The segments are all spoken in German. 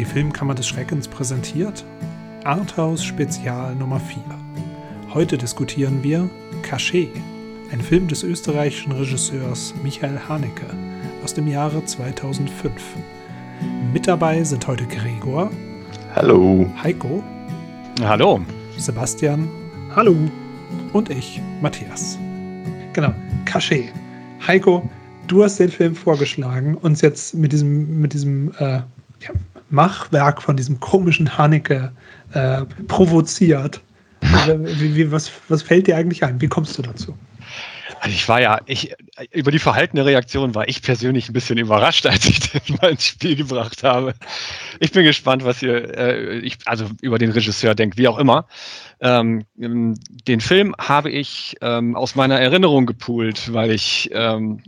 Die Filmkammer des Schreckens präsentiert Arthouse Spezial Nummer 4. Heute diskutieren wir Cachet, ein Film des österreichischen Regisseurs Michael Haneke aus dem Jahre 2005. Mit dabei sind heute Gregor. Hallo. Heiko. Hallo. Sebastian. Hallo. Und ich, Matthias. Genau, Cachet. Heiko, du hast den Film vorgeschlagen, uns jetzt mit diesem, mit diesem äh, ja, Machwerk von diesem komischen Haneke äh, provoziert. wie, wie, was, was fällt dir eigentlich ein? Wie kommst du dazu? Also ich war ja, ich, über die verhaltene Reaktion war ich persönlich ein bisschen überrascht, als ich den mal ins Spiel gebracht habe. Ich bin gespannt, was ihr, äh, ich, also über den Regisseur denkt, wie auch immer. Ähm, den Film habe ich ähm, aus meiner Erinnerung gepoolt, weil ich ähm,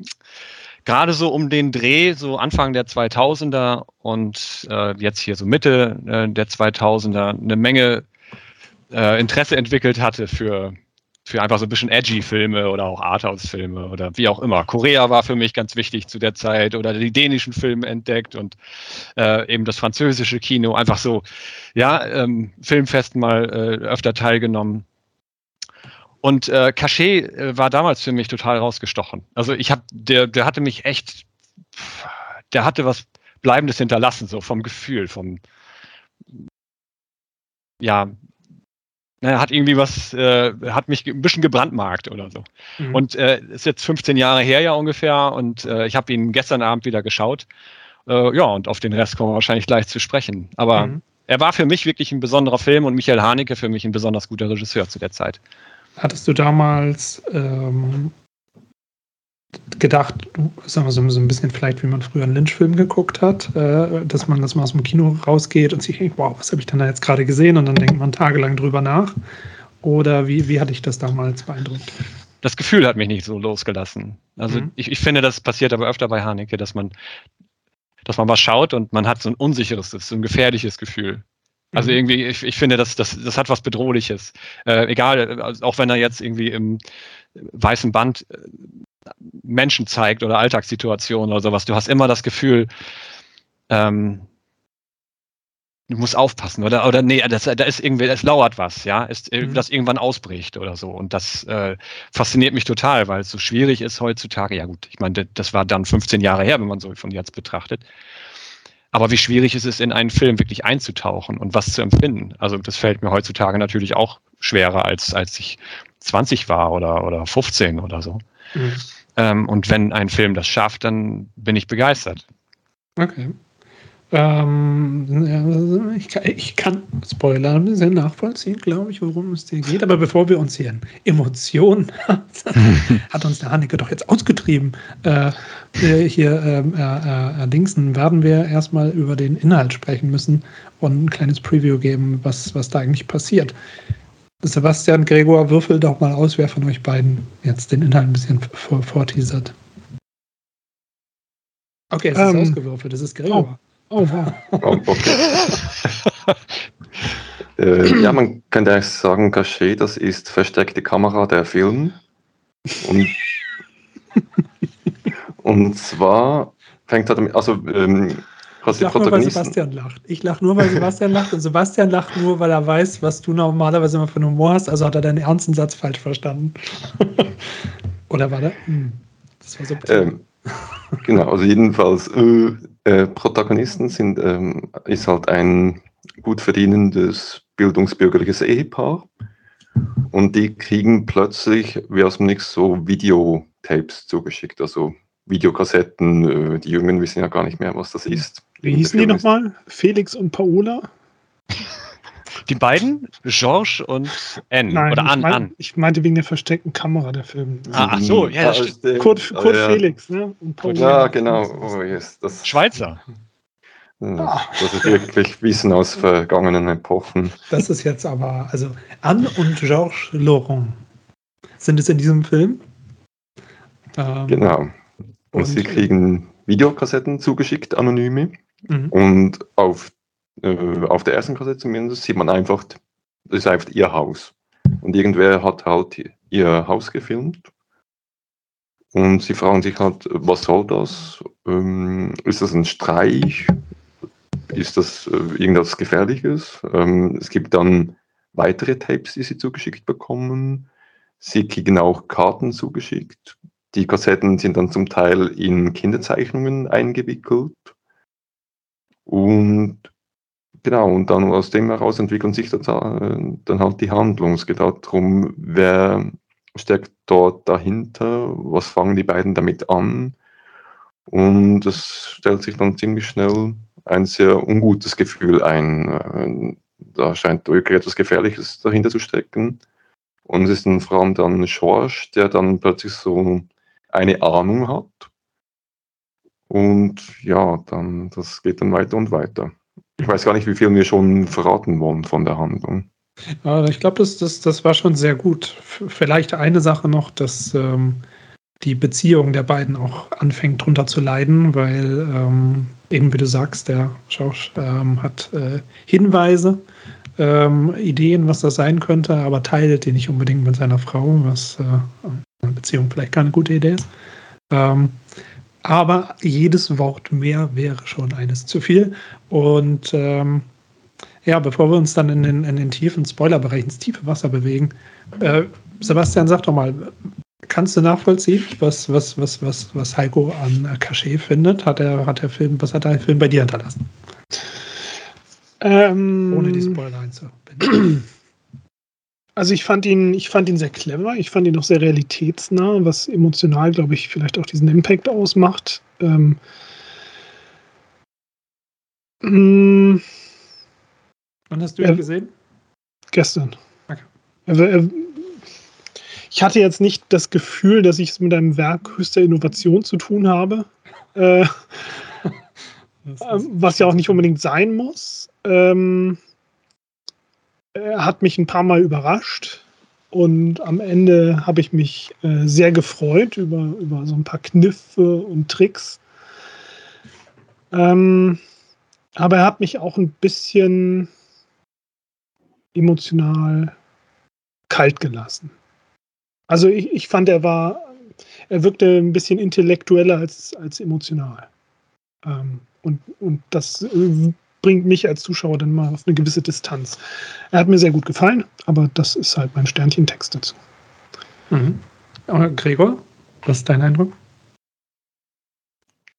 gerade so um den Dreh, so Anfang der 2000er und äh, jetzt hier so Mitte äh, der 2000er, eine Menge äh, Interesse entwickelt hatte für für einfach so ein bisschen edgy Filme oder auch Arthouse-Filme oder wie auch immer. Korea war für mich ganz wichtig zu der Zeit oder die dänischen Filme entdeckt und äh, eben das französische Kino einfach so, ja, ähm, Filmfesten mal äh, öfter teilgenommen. Und äh, Cachet äh, war damals für mich total rausgestochen. Also ich habe, der, der hatte mich echt, der hatte was Bleibendes hinterlassen, so vom Gefühl, vom, ja, naja, hat irgendwie was, äh, hat mich ein bisschen gebrandmarkt oder so. Mhm. Und äh, ist jetzt 15 Jahre her ja ungefähr und äh, ich habe ihn gestern Abend wieder geschaut. Äh, ja, und auf den Rest kommen wir wahrscheinlich gleich zu sprechen. Aber mhm. er war für mich wirklich ein besonderer Film und Michael Haneke für mich ein besonders guter Regisseur zu der Zeit. Hattest du damals ähm, gedacht, sagen wir so, so ein bisschen vielleicht, wie man früher einen Lynch-Film geguckt hat, äh, dass man das mal aus dem Kino rausgeht und sich denkt, wow, was habe ich denn da jetzt gerade gesehen? Und dann denkt man tagelang drüber nach. Oder wie, wie hatte ich das damals beeindruckt? Das Gefühl hat mich nicht so losgelassen. Also mhm. ich, ich finde, das passiert aber öfter bei Haneke, dass man, dass man was schaut und man hat so ein unsicheres, so ein gefährliches Gefühl. Also mhm. irgendwie, ich, ich finde, das, das, das hat was Bedrohliches. Äh, egal, also auch wenn er jetzt irgendwie im weißen Band äh, Menschen zeigt oder Alltagssituationen oder sowas. Du hast immer das Gefühl, ähm, du musst aufpassen oder oder nee, das, da ist irgendwie, es lauert was, ja, ist, mhm. das irgendwann ausbricht oder so. Und das äh, fasziniert mich total, weil es so schwierig ist heutzutage. Ja gut, ich meine, das war dann 15 Jahre her, wenn man so von jetzt betrachtet. Aber wie schwierig ist es, in einen Film wirklich einzutauchen und was zu empfinden? Also das fällt mir heutzutage natürlich auch schwerer, als als ich 20 war oder, oder 15 oder so. Mhm. Ähm, und wenn ein Film das schafft, dann bin ich begeistert. Okay. Ähm, ich, kann, ich kann Spoiler ein bisschen nachvollziehen, glaube ich, worum es dir geht. Aber bevor wir uns hier in Emotionen hat uns der Haneke doch jetzt ausgetrieben. Äh, äh hier ähm, äh, äh, Dingsen werden wir erstmal über den Inhalt sprechen müssen und ein kleines Preview geben, was, was da eigentlich passiert. Sebastian Gregor, würfel doch mal aus, wer von euch beiden jetzt den Inhalt ein bisschen vorteasert. Okay, es ist ähm, ausgewürfelt, es ist Gregor. Oh, oh wow. Oh, okay. äh, ja, man könnte eigentlich sagen, Cachet, das ist versteckte Kamera der Film. Und, und zwar fängt er damit, also ähm, ich lache nur, weil Sebastian lacht. Ich lache nur, weil Sebastian lacht. Und Sebastian lacht nur, weil er weiß, was du normalerweise immer für einen Humor hast. Also hat er deinen ernsten Satz falsch verstanden. Oder war der? Hm. Das war so ähm, Genau, also jedenfalls äh, äh, Protagonisten sind, ähm, ist halt ein gut verdienendes bildungsbürgerliches Ehepaar. Und die kriegen plötzlich, wie aus dem Nix, so Videotapes zugeschickt. Also Videokassetten. Äh, die Jungen wissen ja gar nicht mehr, was das ist. Wie hießen die nochmal? Felix und Paola? Die beiden? Georges und N. Nein, oder An, ich, mein, An. ich meinte wegen der versteckten Kamera der Film. Ah, ach so, ja, das stimmt. Kurt, Kurt ja. Felix, ne? Ja, genau. Oh, yes, das Schweizer. Ah. Das ist wirklich Wissen aus vergangenen Epochen. Das ist jetzt aber, also Anne und Georges Laurent sind es in diesem Film. Ähm, genau. Und, und sie kriegen Videokassetten zugeschickt, anonyme. Mhm. Und auf, äh, auf der ersten Kassette zumindest sieht man einfach, das ist einfach ihr Haus. Und irgendwer hat halt ihr Haus gefilmt. Und sie fragen sich halt, was soll das? Ähm, ist das ein Streich? ist das äh, irgendwas Gefährliches? Ähm, es gibt dann weitere Tapes, die sie zugeschickt bekommen. Sie kriegen auch Karten zugeschickt. Die Kassetten sind dann zum Teil in Kinderzeichnungen eingewickelt. Und genau, und dann aus dem heraus entwickeln sich dann halt die Handlung. Es darum, wer steckt dort dahinter, was fangen die beiden damit an. Und es stellt sich dann ziemlich schnell ein sehr ungutes Gefühl ein. Da scheint wirklich etwas Gefährliches dahinter zu stecken. Und es ist dann vor allem dann Schorsch, der dann plötzlich so eine Ahnung hat. Und ja, dann, das geht dann weiter und weiter. Ich weiß gar nicht, wie viel wir schon verraten wollen von der Handlung. Ja, ich glaube, das, das, das war schon sehr gut. Vielleicht eine Sache noch, dass ähm, die Beziehung der beiden auch anfängt drunter zu leiden, weil ähm, eben wie du sagst, der Schausch ähm, hat äh, Hinweise, ähm, Ideen, was das sein könnte, aber teilt die nicht unbedingt mit seiner Frau, was äh, eine Beziehung vielleicht keine gute Idee ist. Aber jedes Wort mehr wäre schon eines zu viel. Und ähm, ja, bevor wir uns dann in den, in den tiefen Spoilerbereich, ins tiefe Wasser bewegen, äh, Sebastian, sag doch mal, kannst du nachvollziehen, was, was, was, was, was Heiko an Cachet findet? Hat er, hat der Film, was hat der Film bei dir hinterlassen? Ähm, Ohne die Spoiler einzubinden. Also ich fand ihn, ich fand ihn sehr clever, ich fand ihn auch sehr realitätsnah, was emotional, glaube ich, vielleicht auch diesen Impact ausmacht. Ähm, mh, Wann hast du ihn gesehen? Gestern. Okay. Ich hatte jetzt nicht das Gefühl, dass ich es mit einem Werk höchster Innovation zu tun habe. Äh, was ja auch nicht unbedingt sein muss. Ähm, er hat mich ein paar Mal überrascht und am Ende habe ich mich äh, sehr gefreut über, über so ein paar Kniffe und Tricks. Ähm, aber er hat mich auch ein bisschen emotional kalt gelassen. Also ich, ich fand, er war, er wirkte ein bisschen intellektueller als, als emotional. Ähm, und, und das äh, bringt mich als Zuschauer dann mal auf eine gewisse Distanz. Er hat mir sehr gut gefallen, aber das ist halt mein Sternchentext dazu. Mhm. Gregor, was ist dein Eindruck?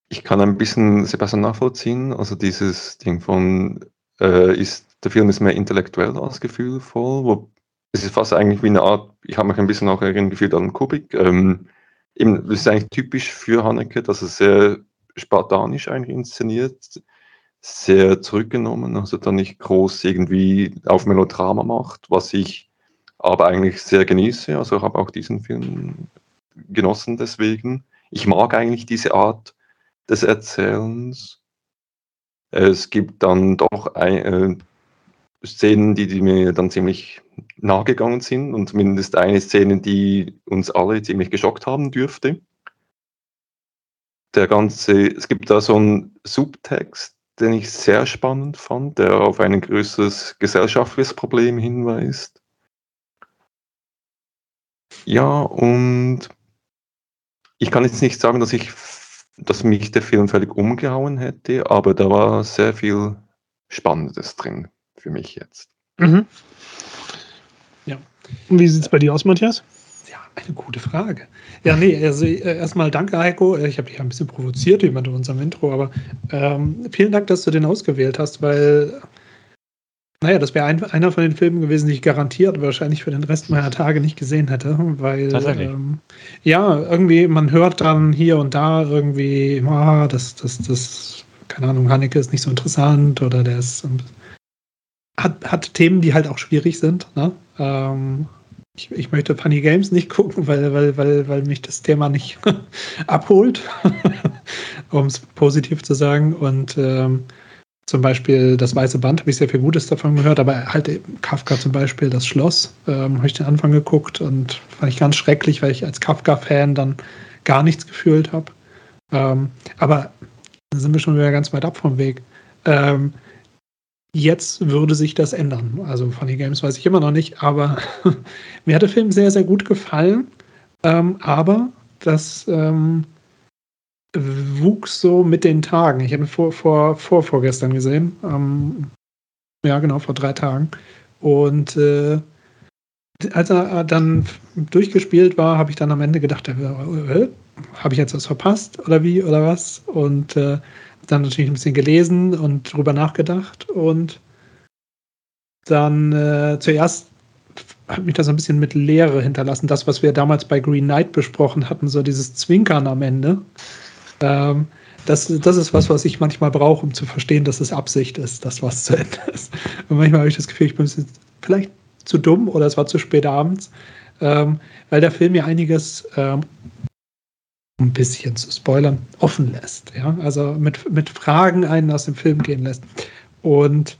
Ich kann ein bisschen Sebastian nachvollziehen. Also dieses Ding von, äh, ist, der Film ist mehr intellektuell als gefühlvoll. Wo, es ist fast eigentlich wie eine Art, ich habe mich ein bisschen auch gefühlt an Kubik. Ähm, eben, das ist eigentlich typisch für Haneke, dass er sehr spartanisch eigentlich inszeniert sehr zurückgenommen, also da nicht groß irgendwie auf Melodrama macht, was ich aber eigentlich sehr genieße. Also habe auch diesen Film genossen deswegen. Ich mag eigentlich diese Art des Erzählens. Es gibt dann doch ein, äh, Szenen, die, die, mir dann ziemlich nahe gegangen sind und zumindest eine Szene, die uns alle ziemlich geschockt haben dürfte. Der ganze, es gibt da so einen Subtext, den ich sehr spannend fand, der auf ein größeres gesellschaftliches Problem hinweist. Ja, und ich kann jetzt nicht sagen, dass ich, dass mich der Film völlig umgehauen hätte, aber da war sehr viel Spannendes drin für mich jetzt. Mhm. Ja. Und wie sieht es bei dir aus, Matthias? Eine gute Frage. Ja, nee, also äh, erstmal danke, Heiko. Äh, ich habe dich ein bisschen provoziert jemand in unserem Intro, aber ähm, vielen Dank, dass du den ausgewählt hast, weil, naja, das wäre ein, einer von den Filmen gewesen, die ich garantiert wahrscheinlich für den Rest meiner Tage nicht gesehen hätte, weil, ähm, ja, irgendwie, man hört dann hier und da irgendwie, ah, das, das, das, keine Ahnung, Haneke ist nicht so interessant oder der ist, hat, hat Themen, die halt auch schwierig sind, ne? Ähm, ich, ich, möchte Funny Games nicht gucken, weil, weil, weil, weil mich das Thema nicht abholt, um es positiv zu sagen. Und ähm, zum Beispiel das Weiße Band habe ich sehr viel Gutes davon gehört, aber halt Kafka zum Beispiel, das Schloss, ähm, habe ich den Anfang geguckt und fand ich ganz schrecklich, weil ich als Kafka-Fan dann gar nichts gefühlt habe. Ähm, aber da sind wir schon wieder ganz weit ab vom Weg. Ähm, Jetzt würde sich das ändern. Also Funny Games weiß ich immer noch nicht, aber mir hat der Film sehr, sehr gut gefallen. Ähm, aber das, ähm, wuchs so mit den Tagen. Ich habe ihn vor, vor, vor vorgestern gesehen. Ähm, ja, genau, vor drei Tagen. Und äh, als er dann durchgespielt war, habe ich dann am Ende gedacht, äh, äh, habe ich jetzt was verpasst oder wie oder was? Und äh, dann natürlich ein bisschen gelesen und drüber nachgedacht und dann äh, zuerst hat mich das ein bisschen mit Leere hinterlassen. Das, was wir damals bei Green Knight besprochen hatten, so dieses Zwinkern am Ende. Ähm, das, das ist was, was ich manchmal brauche, um zu verstehen, dass es Absicht ist, dass was zu Ende ist. Und manchmal habe ich das Gefühl, ich bin vielleicht zu dumm oder es war zu spät abends, ähm, weil der Film mir einiges ähm, ein bisschen zu spoilern, offen lässt. Ja? Also mit, mit Fragen einen aus dem Film gehen lässt. Und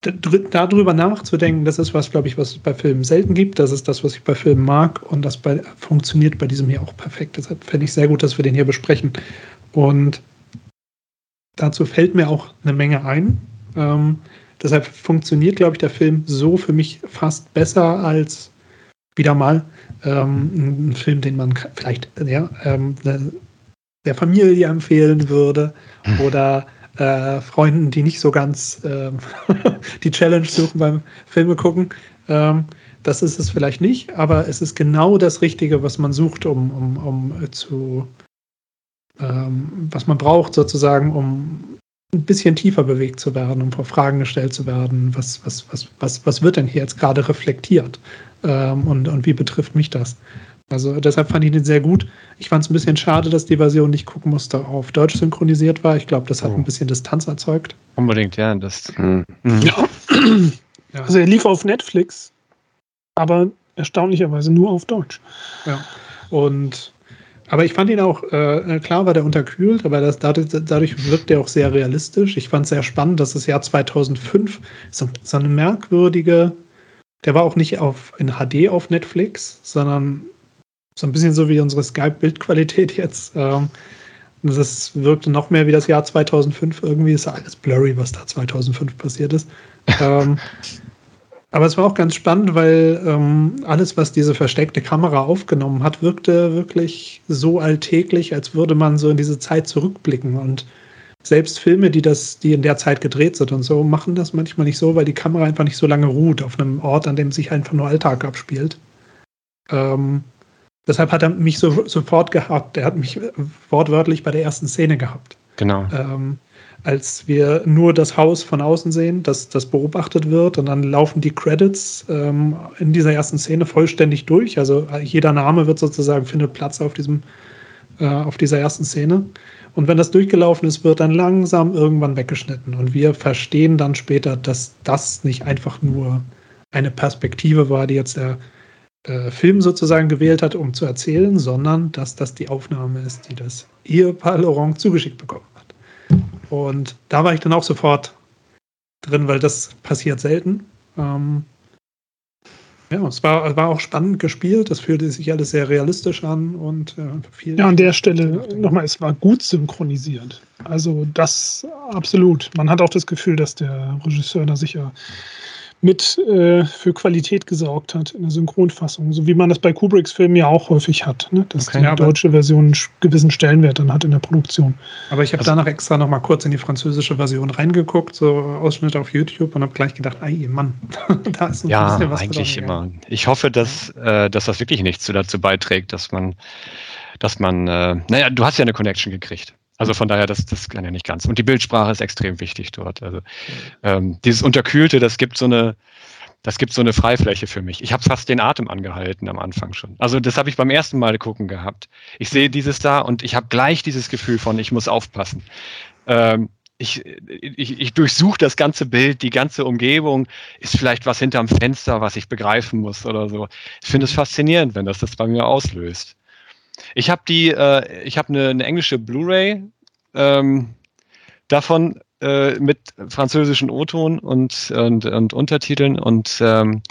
darüber nachzudenken, das ist was, glaube ich, was es bei Filmen selten gibt. Das ist das, was ich bei Filmen mag und das bei, funktioniert bei diesem hier auch perfekt. Deshalb fände ich sehr gut, dass wir den hier besprechen. Und dazu fällt mir auch eine Menge ein. Ähm, deshalb funktioniert, glaube ich, der Film so für mich fast besser als wieder mal ähm, ein Film, den man vielleicht ja, ähm, der Familie empfehlen würde hm. oder äh, Freunden, die nicht so ganz äh, die Challenge suchen beim Filme gucken. Ähm, das ist es vielleicht nicht, aber es ist genau das Richtige, was man sucht, um, um, um zu, ähm, was man braucht sozusagen, um ein bisschen tiefer bewegt zu werden, um vor Fragen gestellt zu werden, was, was, was, was, was wird denn hier jetzt gerade reflektiert ähm, und, und wie betrifft mich das? Also deshalb fand ich den sehr gut. Ich fand es ein bisschen schade, dass die Version nicht gucken musste, auf Deutsch synchronisiert war. Ich glaube, das hat oh. ein bisschen Distanz erzeugt. Unbedingt, ja. Das, mhm. ja. Also er lief auf Netflix, aber erstaunlicherweise nur auf Deutsch. Ja. Und aber ich fand ihn auch, äh, klar war der unterkühlt, aber das, dadurch, dadurch wirkt er auch sehr realistisch. Ich fand es sehr spannend, dass das Jahr 2005 so, so eine merkwürdige, der war auch nicht auf, in HD auf Netflix, sondern so ein bisschen so wie unsere Skype-Bildqualität jetzt. Ähm, das wirkte noch mehr wie das Jahr 2005 irgendwie. Ist ja alles blurry, was da 2005 passiert ist. ähm, aber es war auch ganz spannend, weil ähm, alles, was diese versteckte Kamera aufgenommen hat, wirkte wirklich so alltäglich, als würde man so in diese Zeit zurückblicken. Und selbst Filme, die das, die in der Zeit gedreht sind und so, machen das manchmal nicht so, weil die Kamera einfach nicht so lange ruht auf einem Ort, an dem sich einfach nur Alltag abspielt. Ähm, Deshalb hat er mich so, sofort gehabt. Er hat mich wortwörtlich bei der ersten Szene gehabt. Genau. Ähm, als wir nur das Haus von außen sehen, dass das beobachtet wird und dann laufen die Credits ähm, in dieser ersten Szene vollständig durch. Also jeder Name wird sozusagen findet Platz auf diesem äh, auf dieser ersten Szene. Und wenn das durchgelaufen ist, wird dann langsam irgendwann weggeschnitten. Und wir verstehen dann später, dass das nicht einfach nur eine Perspektive war, die jetzt der äh, Film sozusagen gewählt hat, um zu erzählen, sondern dass das die Aufnahme ist, die das Ehepaar Laurent zugeschickt bekommen hat. Und da war ich dann auch sofort drin, weil das passiert selten. Ähm, ja, es war, war auch spannend gespielt, es fühlte sich alles sehr realistisch an und äh, viel. Ja, an der Stelle nochmal, es war gut synchronisiert. Also das absolut. Man hat auch das Gefühl, dass der Regisseur da sicher mit äh, für Qualität gesorgt hat in der Synchronfassung, so wie man das bei Kubricks Filmen ja auch häufig hat, ne? dass okay, die deutsche Version einen gewissen Stellenwert dann hat in der Produktion. Aber ich habe also, danach extra noch mal kurz in die französische Version reingeguckt, so Ausschnitte auf YouTube und habe gleich gedacht, ey Mann, da ist ein ja, bisschen was eigentlich immer. Ich hoffe, dass, äh, dass das wirklich nichts dazu beiträgt, dass man, dass man, äh, naja, du hast ja eine Connection gekriegt. Also von daher, das, das kann ja nicht ganz. Und die Bildsprache ist extrem wichtig dort. Also ähm, dieses Unterkühlte, das gibt so eine, das gibt so eine Freifläche für mich. Ich habe fast den Atem angehalten am Anfang schon. Also das habe ich beim ersten Mal gucken gehabt. Ich sehe dieses da und ich habe gleich dieses Gefühl von, ich muss aufpassen. Ähm, ich, ich, ich durchsuche das ganze Bild, die ganze Umgebung. Ist vielleicht was hinterm Fenster, was ich begreifen muss oder so. Ich finde es faszinierend, wenn das das bei mir auslöst. Ich habe die, äh, ich habe eine, eine, englische Blu-ray ähm, davon äh, mit französischen O-Ton und, und, und, Untertiteln und ähm,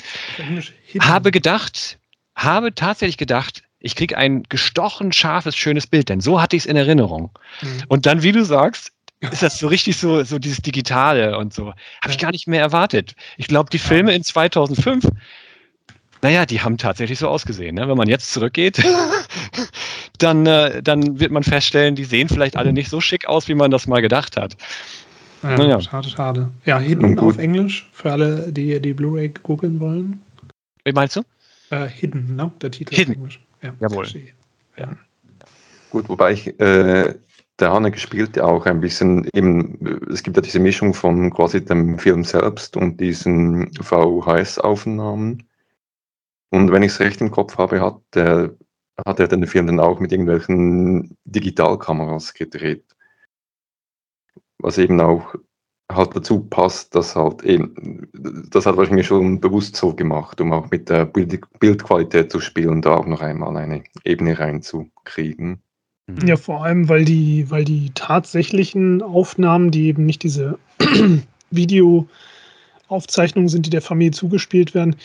habe gedacht, habe tatsächlich gedacht, ich kriege ein gestochen scharfes, schönes Bild, denn so hatte ich es in Erinnerung. Mhm. Und dann, wie du sagst, ist das so richtig so, so dieses Digitale und so. Habe ich gar nicht mehr erwartet. Ich glaube, die Filme in 2005 Naja, die haben tatsächlich so ausgesehen. Ne? Wenn man jetzt zurückgeht, dann, äh, dann wird man feststellen, die sehen vielleicht alle nicht so schick aus, wie man das mal gedacht hat. Ja, naja. Schade, schade. Ja, Hidden auf Englisch, für alle, die die Blu-ray googeln wollen. Wie meinst du? Äh, Hidden, ne? Der Titel Hidden. auf Englisch. Ja, Jawohl. Ja. Gut, wobei ich, äh, der Haneke spielt ja auch ein bisschen eben, es gibt ja diese Mischung von quasi dem Film selbst und diesen VHS-Aufnahmen. Und wenn ich es recht im Kopf habe, hat, der, hat er den Film dann auch mit irgendwelchen Digitalkameras gedreht. Was eben auch halt dazu passt, dass halt eben, das hat wahrscheinlich schon bewusst so gemacht, um auch mit der Bild Bildqualität zu spielen, da auch noch einmal eine Ebene reinzukriegen. Ja, vor allem, weil die, weil die tatsächlichen Aufnahmen, die eben nicht diese Videoaufzeichnungen sind, die der Familie zugespielt werden,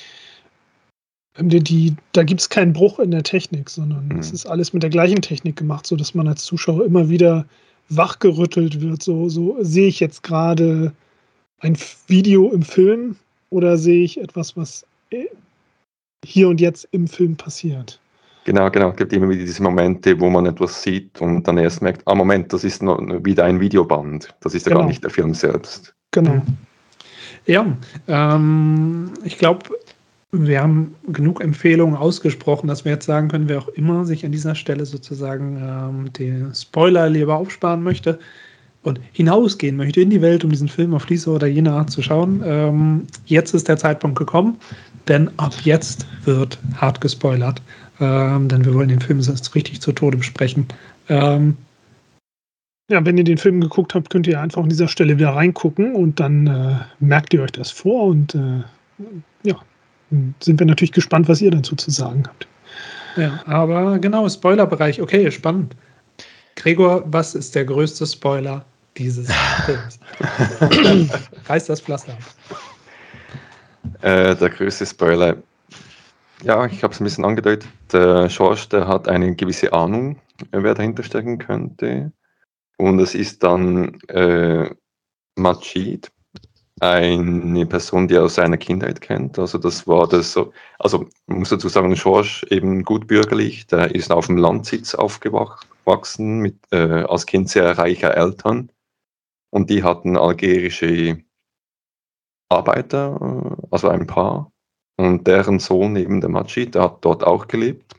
die, die, da gibt es keinen Bruch in der Technik, sondern mhm. es ist alles mit der gleichen Technik gemacht, sodass man als Zuschauer immer wieder wachgerüttelt wird. So, so sehe ich jetzt gerade ein Video im Film oder sehe ich etwas, was äh, hier und jetzt im Film passiert. Genau, genau. Es gibt immer wieder diese Momente, wo man etwas sieht und dann erst merkt, ah Moment, das ist noch wieder ein Videoband. Das ist ja genau. gar nicht der Film selbst. Genau. Ja, ähm, ich glaube, wir haben genug Empfehlungen ausgesprochen, dass wir jetzt sagen können, wer auch immer sich an dieser Stelle sozusagen ähm, den Spoiler lieber aufsparen möchte und hinausgehen möchte in die Welt, um diesen Film auf diese oder jene Art zu schauen. Ähm, jetzt ist der Zeitpunkt gekommen, denn ab jetzt wird hart gespoilert, ähm, denn wir wollen den Film sonst richtig zu Tode besprechen. Ähm, ja, wenn ihr den Film geguckt habt, könnt ihr einfach an dieser Stelle wieder reingucken und dann äh, merkt ihr euch das vor und äh, ja, sind wir natürlich gespannt, was ihr dazu zu sagen habt. Ja, aber genau, Spoilerbereich, okay, spannend. Gregor, was ist der größte Spoiler dieses Films? Reißt das Pflaster ab. Äh, der größte Spoiler, ja, ich habe es ein bisschen angedeutet. Der George, der hat eine gewisse Ahnung, wer dahinter stecken könnte. Und es ist dann äh, Majid, eine Person, die er aus seiner Kindheit kennt. Also das war das so, also man muss dazu sagen, George eben gut bürgerlich, der ist auf dem Landsitz aufgewachsen, mit, äh, als Kind sehr reicher Eltern. Und die hatten algerische Arbeiter, äh, also ein Paar. Und deren Sohn, eben der Majid, der hat dort auch gelebt.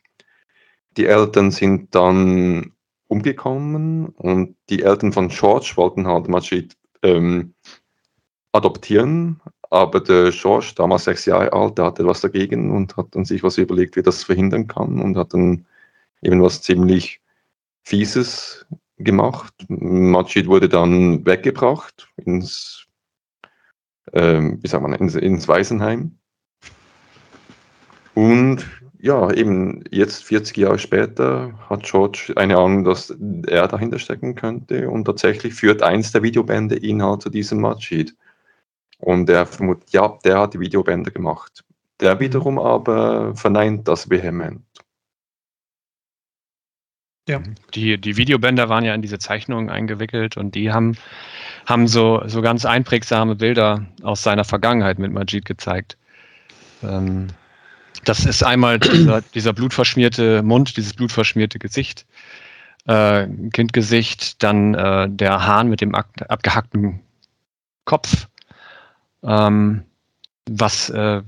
Die Eltern sind dann umgekommen und die Eltern von George wollten halt Majid ähm, adoptieren, aber der George, damals sechs Jahre alt, der hatte was dagegen und hat dann sich was überlegt, wie das verhindern kann und hat dann eben was ziemlich Fieses gemacht. Majid wurde dann weggebracht ins, ähm, wie sagt man, ins, ins Waisenheim. Und ja, eben jetzt 40 Jahre später hat George eine Ahnung, dass er dahinter stecken könnte und tatsächlich führt eins der Videobände ihn halt zu diesem Majid. Und er vermutet, ja, der hat die Videobänder gemacht. Der mhm. wiederum aber verneint das vehement. Ja. Die, die Videobänder waren ja in diese Zeichnungen eingewickelt und die haben, haben so, so ganz einprägsame Bilder aus seiner Vergangenheit mit Majid gezeigt. Ähm, das ist einmal dieser, dieser blutverschmierte Mund, dieses blutverschmierte Gesicht, äh, Kindgesicht, dann äh, der Hahn mit dem abgehackten Kopf ähm, was äh,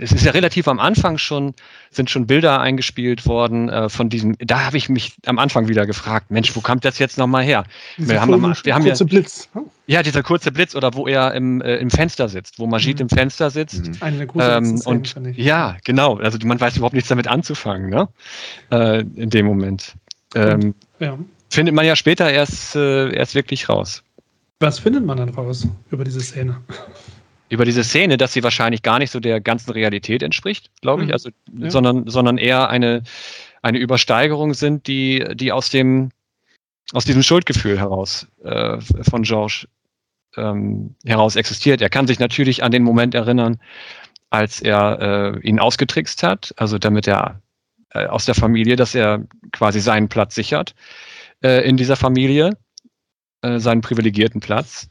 es ist ja relativ am Anfang schon sind schon Bilder eingespielt worden äh, von diesem da habe ich mich am Anfang wieder gefragt Mensch wo kommt das jetzt noch mal her wir haben, am, wir haben kurze ja, Blitz ne? ja dieser kurze Blitz oder wo er im, äh, im Fenster sitzt wo Majid mhm. im Fenster sitzt mhm. eine ähm, und ja genau also man weiß überhaupt nichts damit anzufangen ne äh, in dem Moment ähm, ja. findet man ja später erst äh, erst wirklich raus was findet man dann raus über diese Szene über diese Szene, dass sie wahrscheinlich gar nicht so der ganzen Realität entspricht, glaube ich, mhm. also, ja. sondern, sondern eher eine, eine Übersteigerung sind, die, die aus dem, aus diesem Schuldgefühl heraus äh, von George ähm, heraus existiert. Er kann sich natürlich an den Moment erinnern, als er äh, ihn ausgetrickst hat, also damit er äh, aus der Familie, dass er quasi seinen Platz sichert äh, in dieser Familie, äh, seinen privilegierten Platz.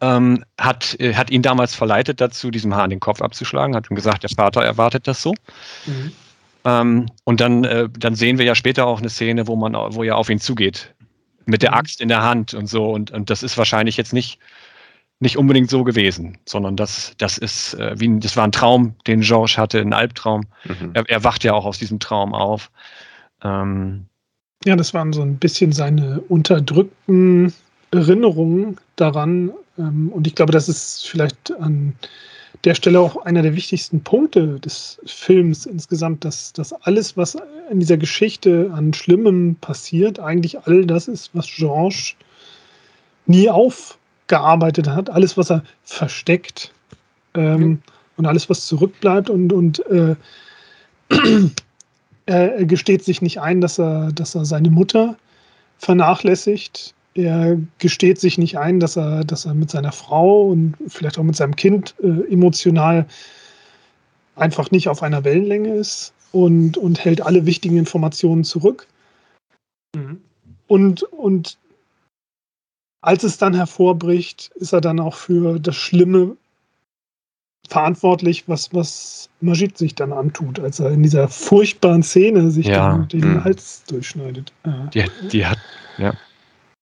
Ähm, hat, äh, hat ihn damals verleitet dazu, diesem Hahn den Kopf abzuschlagen, hat ihm gesagt, der Vater erwartet das so. Mhm. Ähm, und dann, äh, dann sehen wir ja später auch eine Szene, wo man, wo er auf ihn zugeht. Mit der mhm. Axt in der Hand und so. Und, und das ist wahrscheinlich jetzt nicht, nicht unbedingt so gewesen, sondern das, das ist äh, wie das war ein Traum, den Georges hatte, ein Albtraum. Mhm. Er, er, wacht ja auch aus diesem Traum auf. Ähm, ja, das waren so ein bisschen seine unterdrückten Erinnerungen daran. Ähm, und ich glaube, das ist vielleicht an der Stelle auch einer der wichtigsten Punkte des Films insgesamt, dass, dass alles, was in dieser Geschichte an Schlimmem passiert, eigentlich all das ist, was Georges nie aufgearbeitet hat, alles, was er versteckt ähm, mhm. und alles, was zurückbleibt und, und äh, er gesteht sich nicht ein, dass er, dass er seine Mutter vernachlässigt. Er gesteht sich nicht ein, dass er, dass er mit seiner Frau und vielleicht auch mit seinem Kind äh, emotional einfach nicht auf einer Wellenlänge ist und, und hält alle wichtigen Informationen zurück. Mhm. Und, und als es dann hervorbricht, ist er dann auch für das Schlimme verantwortlich, was, was Majid sich dann antut, als er in dieser furchtbaren Szene sich ja. dann den hm. Hals durchschneidet. Ja. Die, die hat, ja.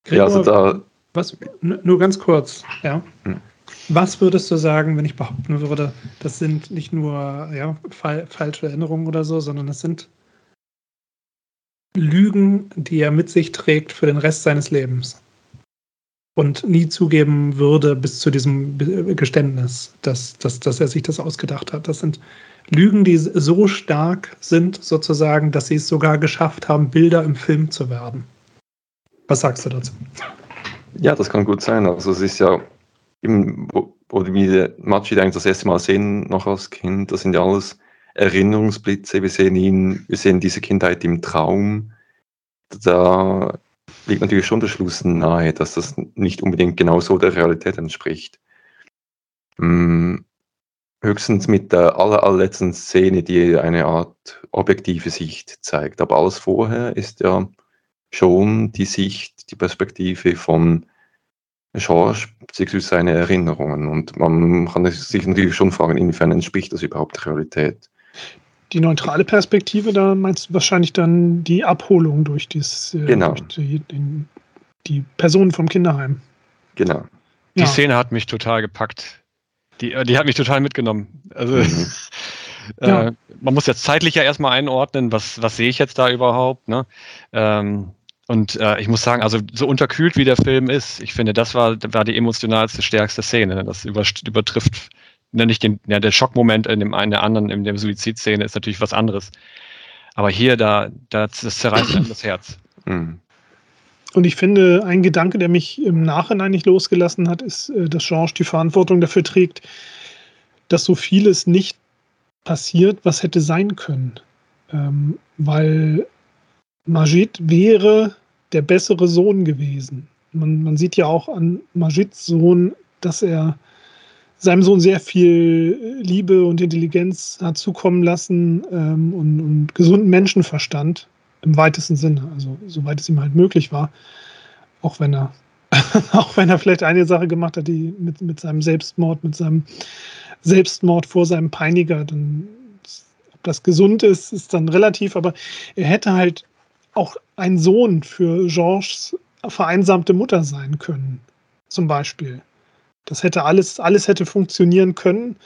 Gregor, ja, also da. Was, nur ganz kurz, ja. Hm. Was würdest du sagen, wenn ich behaupten würde, das sind nicht nur ja, fa falsche Erinnerungen oder so, sondern das sind Lügen, die er mit sich trägt für den Rest seines Lebens? und nie zugeben würde bis zu diesem Geständnis, dass, dass, dass er sich das ausgedacht hat. Das sind Lügen, die so stark sind, sozusagen, dass sie es sogar geschafft haben, Bilder im Film zu werden. Was sagst du dazu? Ja, das kann gut sein. Also es ist ja, im, wo, wo wir Majid eigentlich das erste Mal sehen, noch als Kind, das sind ja alles Erinnerungsblitze. Wir sehen ihn, wir sehen diese Kindheit im Traum. Da liegt natürlich schon der Schluss nahe, dass das nicht unbedingt genau so der Realität entspricht. Hm, höchstens mit der aller, allerletzten Szene, die eine Art objektive Sicht zeigt. Aber alles vorher ist ja schon die Sicht, die Perspektive von George bzw. seine Erinnerungen. Und man kann sich natürlich schon fragen, inwiefern entspricht das überhaupt der Realität die neutrale Perspektive, da meinst du wahrscheinlich dann die Abholung durch, dies, äh, genau. durch die, den, die Personen vom Kinderheim. Genau. Die ja. Szene hat mich total gepackt. Die, äh, die hat mich total mitgenommen. Also mhm. äh, ja. man muss jetzt zeitlich ja erstmal einordnen, was, was sehe ich jetzt da überhaupt. Ne? Ähm, und äh, ich muss sagen, also so unterkühlt wie der Film ist, ich finde, das war, war die emotionalste, stärkste Szene. Das übertrifft nenne ich den, ja, der Schockmoment in dem einen der anderen, in der Suizidszene ist natürlich was anderes. Aber hier, da, da das zerreißt einem das Herz. Mhm. Und ich finde, ein Gedanke, der mich im Nachhinein nicht losgelassen hat, ist, äh, dass Georges die Verantwortung dafür trägt, dass so vieles nicht passiert, was hätte sein können. Ähm, weil Majid wäre der bessere Sohn gewesen. Man, man sieht ja auch an Majids Sohn, dass er seinem Sohn sehr viel Liebe und Intelligenz hat zukommen lassen ähm, und, und, gesunden Menschenverstand im weitesten Sinne, also soweit es ihm halt möglich war, auch wenn er auch wenn er vielleicht eine Sache gemacht hat, die mit, mit seinem Selbstmord, mit seinem Selbstmord vor seinem Peiniger, dann ob das gesund ist, ist dann relativ, aber er hätte halt auch ein Sohn für Georges vereinsamte Mutter sein können, zum Beispiel. Das hätte alles, alles hätte funktionieren können.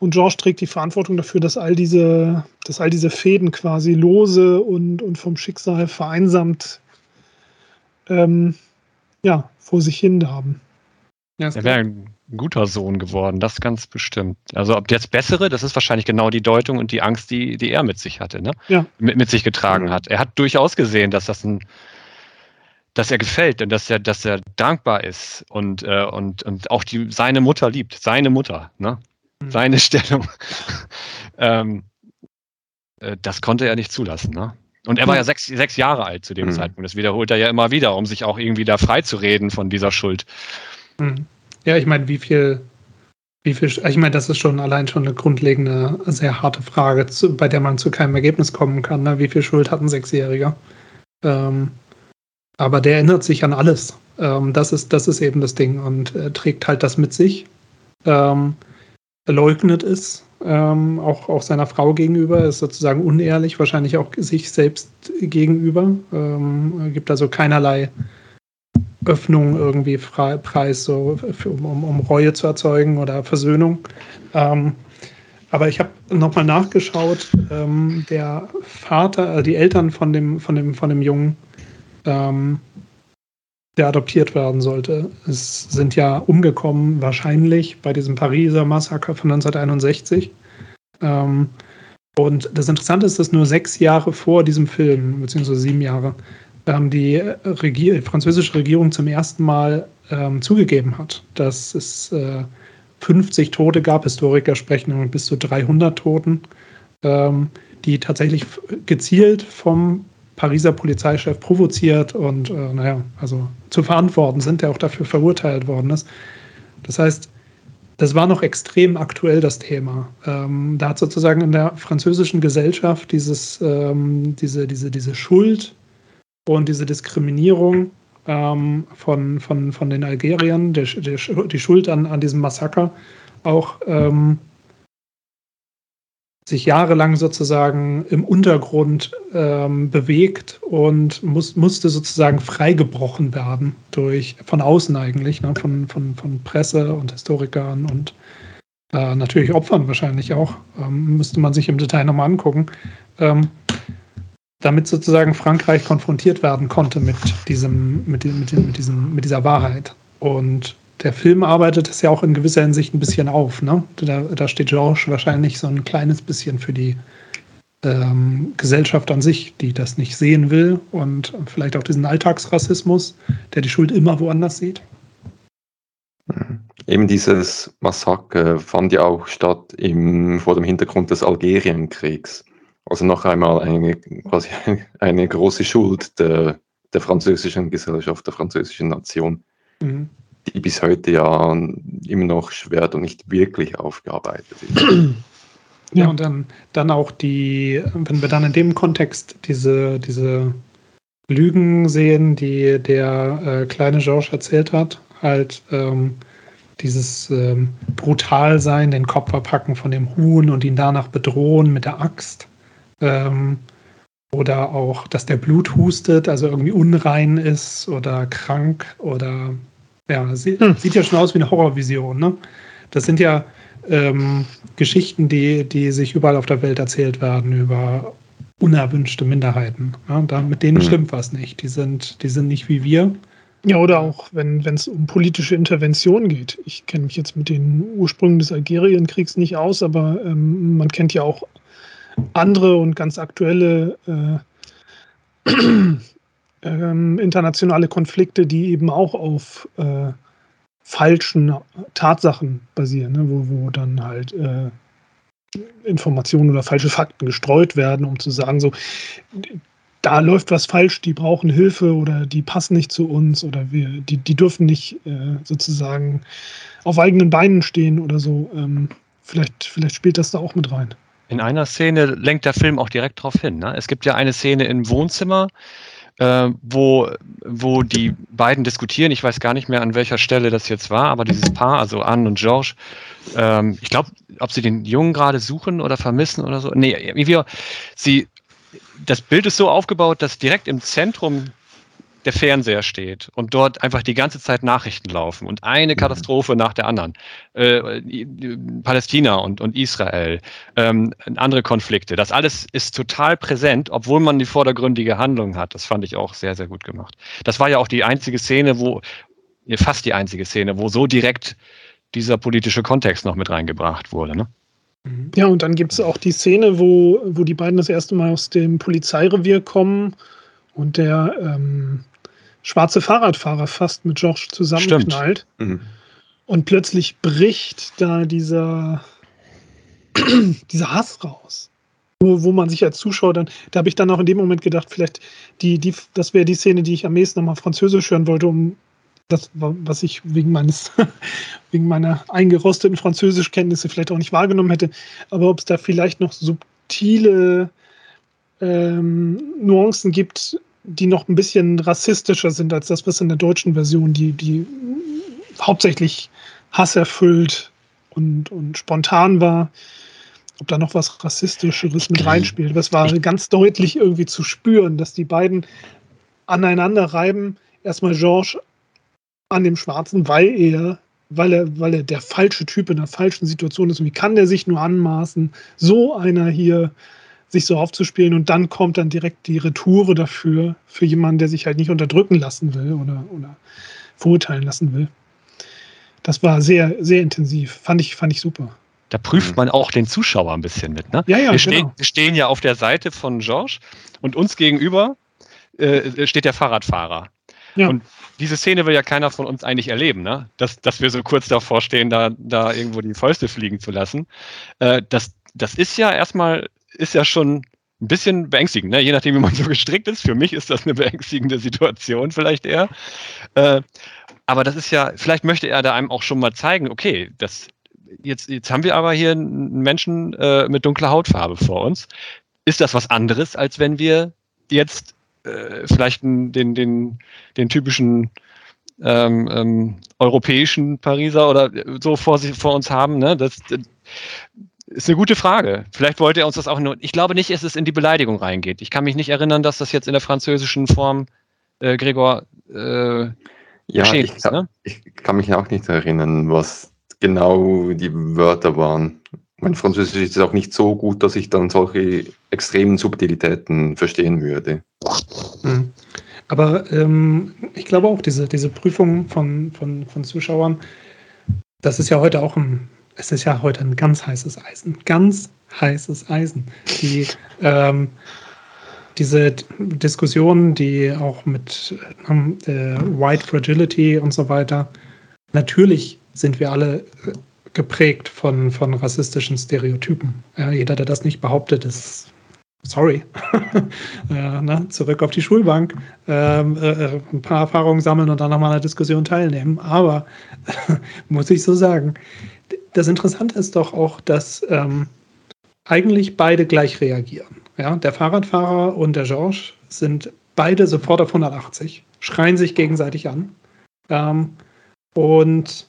Und George trägt die Verantwortung dafür, dass all diese, dass all diese Fäden quasi lose und, und vom Schicksal vereinsamt ähm, ja, vor sich hin haben. Ja, er wäre ein guter Sohn geworden, das ganz bestimmt. Also ob jetzt bessere, das ist wahrscheinlich genau die Deutung und die Angst, die, die er mit sich hatte, ne? Ja. Mit, mit sich getragen hat. Er hat durchaus gesehen, dass das ein dass er gefällt und dass er, dass er dankbar ist und, äh, und, und auch die, seine Mutter liebt, seine Mutter, ne? Mhm. seine Stellung. ähm, äh, das konnte er nicht zulassen. Ne? Und er war ja sechs, sechs Jahre alt zu dem mhm. Zeitpunkt. Das wiederholt er ja immer wieder, um sich auch irgendwie da frei zu reden von dieser Schuld. Mhm. Ja, ich meine, wie viel, wie viel, ich meine, das ist schon allein schon eine grundlegende, sehr harte Frage, zu, bei der man zu keinem Ergebnis kommen kann. Ne? Wie viel Schuld hat ein Sechsjähriger? Ähm, aber der erinnert sich an alles. Ähm, das, ist, das ist eben das Ding und er trägt halt das mit sich. Ähm, er leugnet es, ähm, auch, auch seiner Frau gegenüber, ist sozusagen unehrlich, wahrscheinlich auch sich selbst gegenüber. Ähm, gibt also keinerlei Öffnung irgendwie frei, preis, so für, um, um, Reue zu erzeugen oder Versöhnung. Ähm, aber ich habe nochmal nachgeschaut, ähm, der Vater, äh, die Eltern von dem, von dem, von dem Jungen, ähm, der adoptiert werden sollte, es sind ja umgekommen, wahrscheinlich bei diesem Pariser Massaker von 1961. Ähm, und das Interessante ist, dass nur sechs Jahre vor diesem Film, beziehungsweise sieben Jahre, ähm, die Regier französische Regierung zum ersten Mal ähm, zugegeben hat, dass es äh, 50 Tote gab. Historiker sprechen mit bis zu 300 Toten, ähm, die tatsächlich gezielt vom Pariser Polizeichef provoziert und, äh, naja, also zu verantworten sind, der auch dafür verurteilt worden ist. Das heißt, das war noch extrem aktuell, das Thema. Ähm, da hat sozusagen in der französischen Gesellschaft dieses, ähm, diese, diese, diese Schuld und diese Diskriminierung ähm, von, von, von den Algeriern, der, der, die Schuld an, an diesem Massaker auch ähm, sich jahrelang sozusagen im Untergrund ähm, bewegt und muss, musste sozusagen freigebrochen werden durch von außen eigentlich, ne, von, von, von Presse und Historikern und äh, natürlich Opfern wahrscheinlich auch. Ähm, müsste man sich im Detail nochmal angucken. Ähm, damit sozusagen Frankreich konfrontiert werden konnte mit diesem, mit, mit, mit, diesem, mit dieser Wahrheit. Und der Film arbeitet es ja auch in gewisser Hinsicht ein bisschen auf. Ne? Da, da steht Georges wahrscheinlich so ein kleines bisschen für die ähm, Gesellschaft an sich, die das nicht sehen will und vielleicht auch diesen Alltagsrassismus, der die Schuld immer woanders sieht. Eben dieses Massaker fand ja auch statt im, vor dem Hintergrund des Algerienkriegs. Also noch einmal eine, quasi eine große Schuld der, der französischen Gesellschaft, der französischen Nation, mhm. die bis heute ja immer noch schwer und nicht wirklich aufgearbeitet ist. Ja, und dann, dann auch die, wenn wir dann in dem Kontext diese, diese Lügen sehen, die der äh, kleine Georges erzählt hat, halt ähm, dieses ähm, Brutalsein, den Kopf verpacken von dem Huhn und ihn danach bedrohen mit der Axt. Ähm, oder auch, dass der Blut hustet, also irgendwie unrein ist oder krank oder ja, sieht, hm. sieht ja schon aus wie eine Horrorvision. Ne? Das sind ja ähm, Geschichten, die, die sich überall auf der Welt erzählt werden über unerwünschte Minderheiten. Ja? Da, mit denen hm. stimmt was nicht. Die sind, die sind nicht wie wir. Ja, oder auch, wenn es um politische Intervention geht. Ich kenne mich jetzt mit den Ursprüngen des Algerienkriegs nicht aus, aber ähm, man kennt ja auch andere und ganz aktuelle äh, äh, internationale Konflikte, die eben auch auf äh, falschen Tatsachen basieren, ne? wo, wo dann halt äh, Informationen oder falsche Fakten gestreut werden, um zu sagen, so, da läuft was falsch, die brauchen Hilfe oder die passen nicht zu uns oder wir, die, die dürfen nicht äh, sozusagen auf eigenen Beinen stehen oder so. Ähm, vielleicht, vielleicht spielt das da auch mit rein. In einer Szene lenkt der Film auch direkt darauf hin. Ne? Es gibt ja eine Szene im Wohnzimmer, äh, wo, wo die beiden diskutieren. Ich weiß gar nicht mehr, an welcher Stelle das jetzt war, aber dieses Paar, also Anne und George, ähm, ich glaube, ob sie den Jungen gerade suchen oder vermissen oder so. Nee, irgendwie, sie, das Bild ist so aufgebaut, dass direkt im Zentrum der Fernseher steht und dort einfach die ganze Zeit Nachrichten laufen und eine mhm. Katastrophe nach der anderen. Äh, Palästina und, und Israel, ähm, andere Konflikte, das alles ist total präsent, obwohl man die vordergründige Handlung hat. Das fand ich auch sehr, sehr gut gemacht. Das war ja auch die einzige Szene, wo, fast die einzige Szene, wo so direkt dieser politische Kontext noch mit reingebracht wurde. Ne? Mhm. Ja, und dann gibt es auch die Szene, wo, wo die beiden das erste Mal aus dem Polizeirevier kommen und der ähm, schwarze Fahrradfahrer fast mit George zusammenknallt. Mhm. Und plötzlich bricht da dieser, dieser Hass raus. Wo, wo man sich als Zuschauer dann, da habe ich dann auch in dem Moment gedacht, vielleicht, die, die, das wäre die Szene, die ich am ehesten nochmal Französisch hören wollte, um das, was ich wegen meines, wegen meiner eingerosteten Französischkenntnisse vielleicht auch nicht wahrgenommen hätte, aber ob es da vielleicht noch subtile ähm, Nuancen gibt, die noch ein bisschen rassistischer sind als das, was in der deutschen Version, die, die hauptsächlich hasserfüllt und, und spontan war. Ob da noch was Rassistischeres mit reinspielt. Das war ganz deutlich irgendwie zu spüren, dass die beiden aneinander reiben. Erstmal Georges an dem Schwarzen, weil er, weil er, weil er der falsche Typ in der falschen Situation ist. Und wie kann der sich nur anmaßen, so einer hier sich so aufzuspielen und dann kommt dann direkt die Retoure dafür, für jemanden, der sich halt nicht unterdrücken lassen will oder, oder verurteilen lassen will. Das war sehr, sehr intensiv. Fand ich, fand ich super. Da prüft man auch den Zuschauer ein bisschen mit. Ne? Ja, ja, wir, stehen, genau. wir stehen ja auf der Seite von Georges und uns gegenüber äh, steht der Fahrradfahrer. Ja. Und diese Szene will ja keiner von uns eigentlich erleben, ne? dass, dass wir so kurz davor stehen, da, da irgendwo die Fäuste fliegen zu lassen. Äh, das, das ist ja erstmal, ist ja schon ein bisschen beängstigend, ne? je nachdem, wie man so gestrickt ist. Für mich ist das eine beängstigende Situation vielleicht eher. Äh, aber das ist ja, vielleicht möchte er da einem auch schon mal zeigen, okay, das, jetzt, jetzt haben wir aber hier einen Menschen äh, mit dunkler Hautfarbe vor uns. Ist das was anderes, als wenn wir jetzt äh, vielleicht den, den, den typischen ähm, ähm, europäischen Pariser oder so vor, sich, vor uns haben. Ne? Das ist eine gute Frage. Vielleicht wollte er uns das auch nur. Ich glaube nicht, dass es in die Beleidigung reingeht. Ich kann mich nicht erinnern, dass das jetzt in der französischen Form, äh, Gregor, äh, ja, ich, ist, ne? ich kann mich auch nicht erinnern, was genau die Wörter waren. Mein Französisch ist auch nicht so gut, dass ich dann solche extremen Subtilitäten verstehen würde. Mhm. Aber ähm, ich glaube auch, diese, diese Prüfung von, von, von Zuschauern, das ist ja heute auch ein, es ist ja heute ein ganz heißes Eisen. Ganz heißes Eisen. Die, ähm, diese Diskussionen, die auch mit ähm, äh, White Fragility und so weiter, natürlich sind wir alle äh, geprägt von, von rassistischen Stereotypen. Ja, jeder, der das nicht behauptet, ist sorry. ja, ne? Zurück auf die Schulbank, ähm, äh, ein paar Erfahrungen sammeln und dann nochmal an der Diskussion teilnehmen. Aber muss ich so sagen, das Interessante ist doch auch, dass ähm, eigentlich beide gleich reagieren. Ja? Der Fahrradfahrer und der Georges sind beide sofort auf 180, schreien sich gegenseitig an. Ähm, und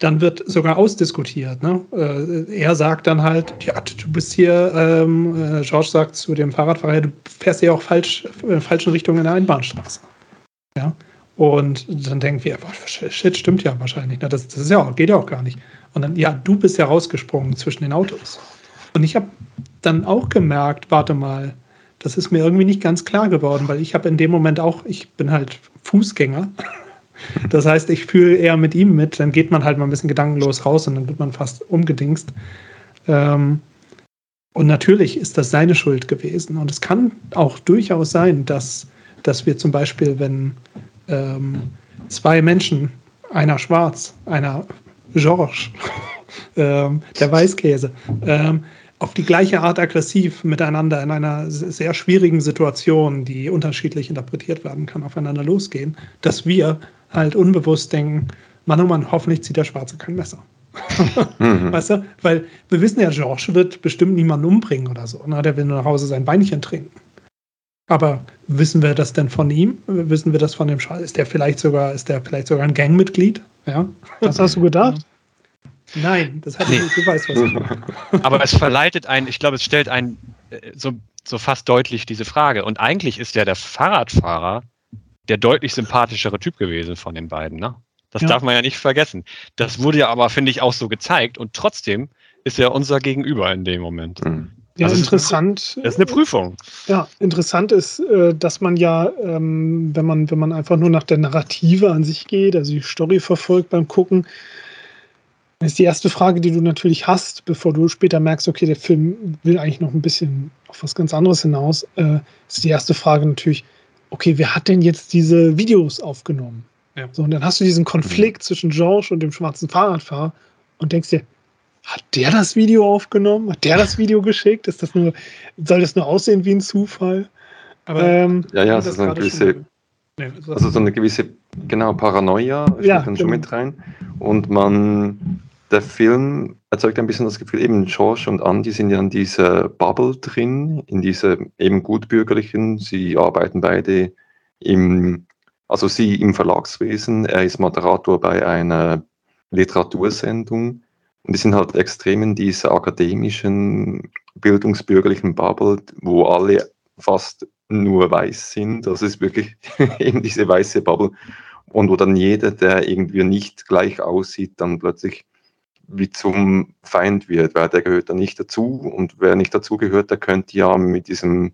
dann wird sogar ausdiskutiert. Ne? Äh, er sagt dann halt, ja, du bist hier, ähm, äh, George sagt zu dem Fahrradfahrer, du fährst hier auch falsch, in der falschen Richtung in der Einbahnstraße. Ja. Und dann denken wir, boah, shit, stimmt ja wahrscheinlich. Ne? Das, das ist ja, geht ja auch gar nicht. Und dann, ja, du bist ja rausgesprungen zwischen den Autos. Und ich habe dann auch gemerkt, warte mal, das ist mir irgendwie nicht ganz klar geworden, weil ich habe in dem Moment auch, ich bin halt Fußgänger das heißt, ich fühle eher mit ihm mit, dann geht man halt mal ein bisschen gedankenlos raus und dann wird man fast umgedingst. Ähm, und natürlich ist das seine Schuld gewesen. Und es kann auch durchaus sein, dass, dass wir zum Beispiel, wenn ähm, zwei Menschen, einer schwarz, einer Georges, ähm, der Weißkäse, ähm, auf die gleiche Art aggressiv miteinander in einer sehr schwierigen Situation, die unterschiedlich interpretiert werden kann, aufeinander losgehen, dass wir halt unbewusst denken, Mann, oh Mann, hoffentlich zieht der Schwarze kein Messer. mhm. Weißt du? Weil wir wissen ja, Georges wird bestimmt niemanden umbringen oder so. Ne? Der will nur nach Hause sein Beinchen trinken. Aber wissen wir das denn von ihm? Wissen wir das von dem Schal? Ist der vielleicht sogar, ist der vielleicht sogar ein Gangmitglied? Ja. Das hast du gedacht? Nein, das hat nee. nicht, du weißt, was ich meine. Aber es verleitet einen, ich glaube, es stellt einen äh, so, so fast deutlich diese Frage. Und eigentlich ist ja der Fahrradfahrer der deutlich sympathischere Typ gewesen von den beiden. Ne? Das ja. darf man ja nicht vergessen. Das wurde ja aber, finde ich, auch so gezeigt und trotzdem ist er unser Gegenüber in dem Moment. Mhm. Ja, also interessant. Das ist eine Prüfung. Ja, interessant ist, äh, dass man ja, ähm, wenn man, wenn man einfach nur nach der Narrative an sich geht, also die Story verfolgt beim Gucken, ist die erste Frage, die du natürlich hast, bevor du später merkst, okay, der Film will eigentlich noch ein bisschen auf was ganz anderes hinaus, äh, ist die erste Frage natürlich, okay, wer hat denn jetzt diese Videos aufgenommen? Ja. So, und dann hast du diesen Konflikt mhm. zwischen George und dem schwarzen Fahrradfahrer und denkst dir, hat der das Video aufgenommen? Hat der das Video geschickt? Ist das nur, soll das nur aussehen wie ein Zufall? Aber ähm, ja, ja, es ist eine gewisse, nee, also so eine gewisse, genau, Paranoia spielt ja, dann schon genau. mit rein. Und man der Film erzeugt ein bisschen das Gefühl, eben George und Andy sind ja in dieser Bubble drin, in dieser eben gutbürgerlichen. Sie arbeiten beide im, also sie im Verlagswesen, er ist Moderator bei einer Literatursendung und die sind halt extrem in dieser akademischen, bildungsbürgerlichen Bubble, wo alle fast nur weiß sind. Das ist wirklich eben diese weiße Bubble. Und wo dann jeder, der irgendwie nicht gleich aussieht, dann plötzlich wie zum Feind wird, weil der gehört da nicht dazu. Und wer nicht dazu gehört, der könnte ja mit diesem,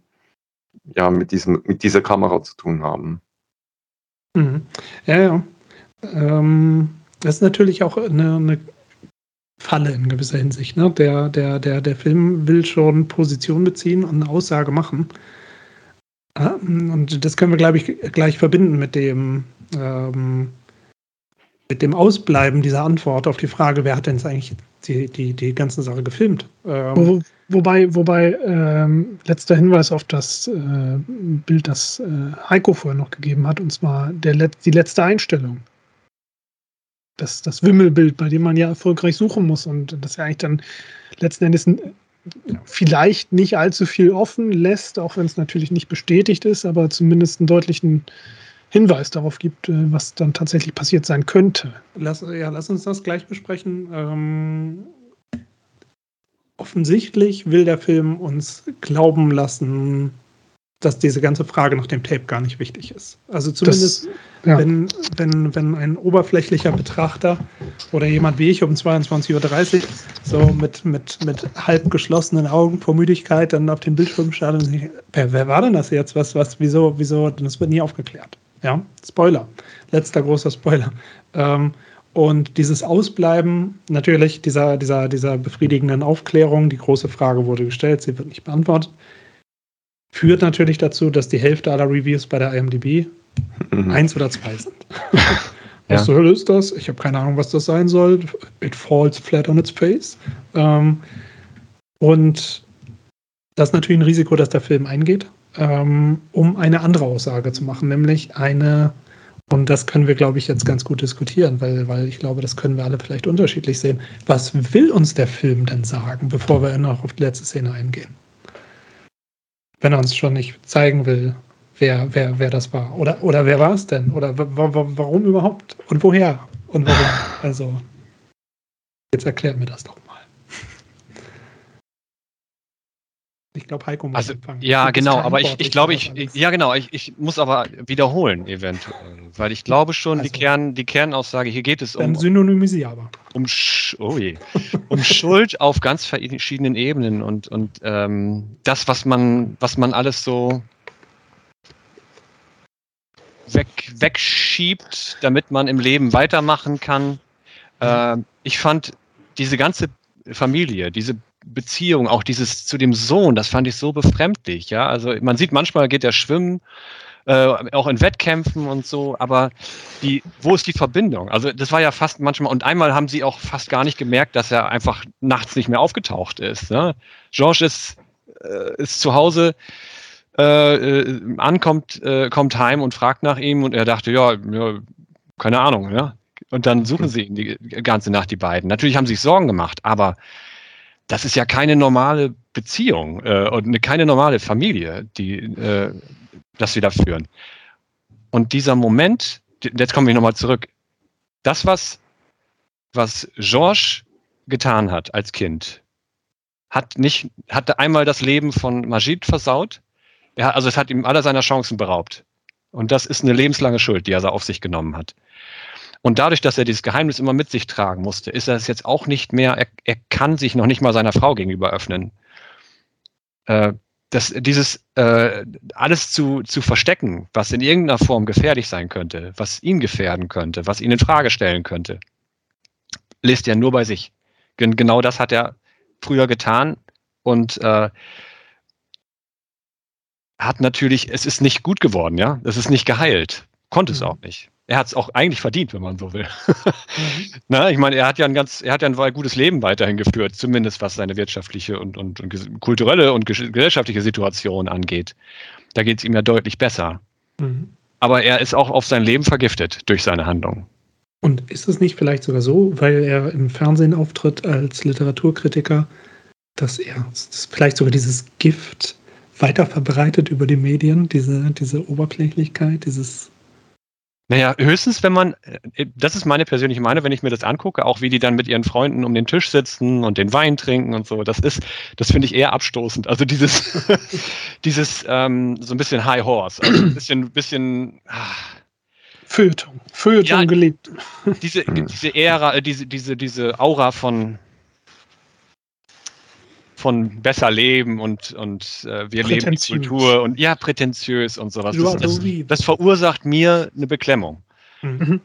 ja, mit diesem, mit dieser Kamera zu tun haben. Mhm. Ja, ja. Ähm, das ist natürlich auch eine, eine Falle in gewisser Hinsicht. Ne? Der, der, der, der Film will schon Position beziehen und eine Aussage machen. Ah, und das können wir, glaube ich, gleich verbinden mit dem, ähm, mit dem Ausbleiben dieser Antwort auf die Frage, wer hat denn jetzt eigentlich die, die, die ganze Sache gefilmt? Ähm, Wo, wobei, wobei ähm, letzter Hinweis auf das äh, Bild, das äh, Heiko vorher noch gegeben hat, und zwar der, die letzte Einstellung. Das, das Wimmelbild, bei dem man ja erfolgreich suchen muss und das ja eigentlich dann letzten Endes vielleicht nicht allzu viel offen lässt, auch wenn es natürlich nicht bestätigt ist, aber zumindest einen deutlichen Hinweis darauf gibt, äh, was dann tatsächlich passiert sein könnte. Lass, ja, lass uns das gleich besprechen. Ähm, offensichtlich will der Film uns glauben lassen, dass diese ganze Frage nach dem Tape gar nicht wichtig ist. Also zumindest, das, ja. wenn, wenn, wenn ein oberflächlicher Betrachter oder jemand wie ich um 22.30 Uhr so mit, mit, mit halb geschlossenen Augen vor Müdigkeit dann auf den Bildschirm schaut und sich, wer, wer war denn das jetzt? Was, was, wieso, wieso? Das wird nie aufgeklärt. Ja, Spoiler. Letzter großer Spoiler. Ähm, und dieses Ausbleiben natürlich dieser, dieser, dieser befriedigenden Aufklärung, die große Frage wurde gestellt, sie wird nicht beantwortet führt natürlich dazu, dass die Hälfte aller Reviews bei der IMDb mhm. eins oder zwei sind. was zur Hölle ist das? Ich habe keine Ahnung, was das sein soll. It falls flat on its face. Ähm, und das ist natürlich ein Risiko, dass der Film eingeht, ähm, um eine andere Aussage zu machen, nämlich eine, und das können wir, glaube ich, jetzt ganz gut diskutieren, weil, weil ich glaube, das können wir alle vielleicht unterschiedlich sehen. Was will uns der Film denn sagen, bevor wir noch auf die letzte Szene eingehen? Wenn er uns schon nicht zeigen will, wer, wer, wer das war. Oder, oder wer war es denn? Oder warum überhaupt? Und woher? Und warum? Also, jetzt erklärt mir das doch mal. Glaube, Heiko muss also, anfangen. Ja, genau, aber ich, ich glaube, ich, ja, genau, ich, ich muss aber wiederholen, eventuell. Weil ich glaube schon, also, die, Kern, die Kernaussage, hier geht es um. Dann synonymisier aber. Um, oh je, um Schuld auf ganz verschiedenen Ebenen und, und ähm, das, was man, was man alles so weg, wegschiebt, damit man im Leben weitermachen kann. Äh, ich fand diese ganze Familie, diese Beziehung, auch dieses zu dem Sohn, das fand ich so befremdlich, ja. Also man sieht manchmal geht er schwimmen, äh, auch in Wettkämpfen und so, aber die, wo ist die Verbindung? Also das war ja fast manchmal, und einmal haben sie auch fast gar nicht gemerkt, dass er einfach nachts nicht mehr aufgetaucht ist. Ne? Georges ist, äh, ist zu Hause, äh, äh, ankommt, äh, kommt heim und fragt nach ihm und er dachte, ja, ja keine Ahnung, ja. Und dann suchen sie ihn die ganze Nacht, die beiden. Natürlich haben sie sich Sorgen gemacht, aber das ist ja keine normale Beziehung äh, und eine, keine normale Familie, die äh, das da führen. Und dieser Moment, jetzt komme ich nochmal zurück, das, was, was Georges getan hat als Kind, hat nicht, hatte einmal das Leben von Majid versaut. Er, also es hat ihm aller seiner Chancen beraubt. Und das ist eine lebenslange Schuld, die er auf sich genommen hat. Und dadurch, dass er dieses Geheimnis immer mit sich tragen musste, ist er es jetzt auch nicht mehr, er, er kann sich noch nicht mal seiner Frau gegenüber öffnen. Äh, das, dieses äh, alles zu, zu verstecken, was in irgendeiner Form gefährlich sein könnte, was ihn gefährden könnte, was ihn in Frage stellen könnte, lässt er nur bei sich. Genau das hat er früher getan und äh, hat natürlich, es ist nicht gut geworden, ja, es ist nicht geheilt, konnte es mhm. auch nicht er hat es auch eigentlich verdient, wenn man so will. Mhm. Na, ich meine, er hat ja ein ganz, er hat ja ein gutes Leben weiterhin geführt, zumindest was seine wirtschaftliche und, und, und kulturelle und gesellschaftliche Situation angeht. Da geht es ihm ja deutlich besser. Mhm. Aber er ist auch auf sein Leben vergiftet durch seine Handlung. Und ist es nicht vielleicht sogar so, weil er im Fernsehen auftritt als Literaturkritiker, dass er dass vielleicht sogar dieses Gift weiter verbreitet über die Medien, diese, diese Oberflächlichkeit, dieses Naja, höchstens, wenn man, äh, das ist meine persönliche Meinung, wenn ich mir das angucke, auch wie die dann mit ihren Freunden um den Tisch sitzen und den Wein trinken und so, das ist, das finde ich eher abstoßend. Also dieses, dieses ähm, so ein bisschen High Horse, also ein bisschen, bisschen, ah, Feuilleton. Feuilleton Ja. gelebt. diese, diese Ära, äh, diese, diese, diese Aura von, von besser leben und, und äh, wir leben die. Kultur und ja, prätentiös und sowas. Das, das, das verursacht mir eine Beklemmung, Mhm.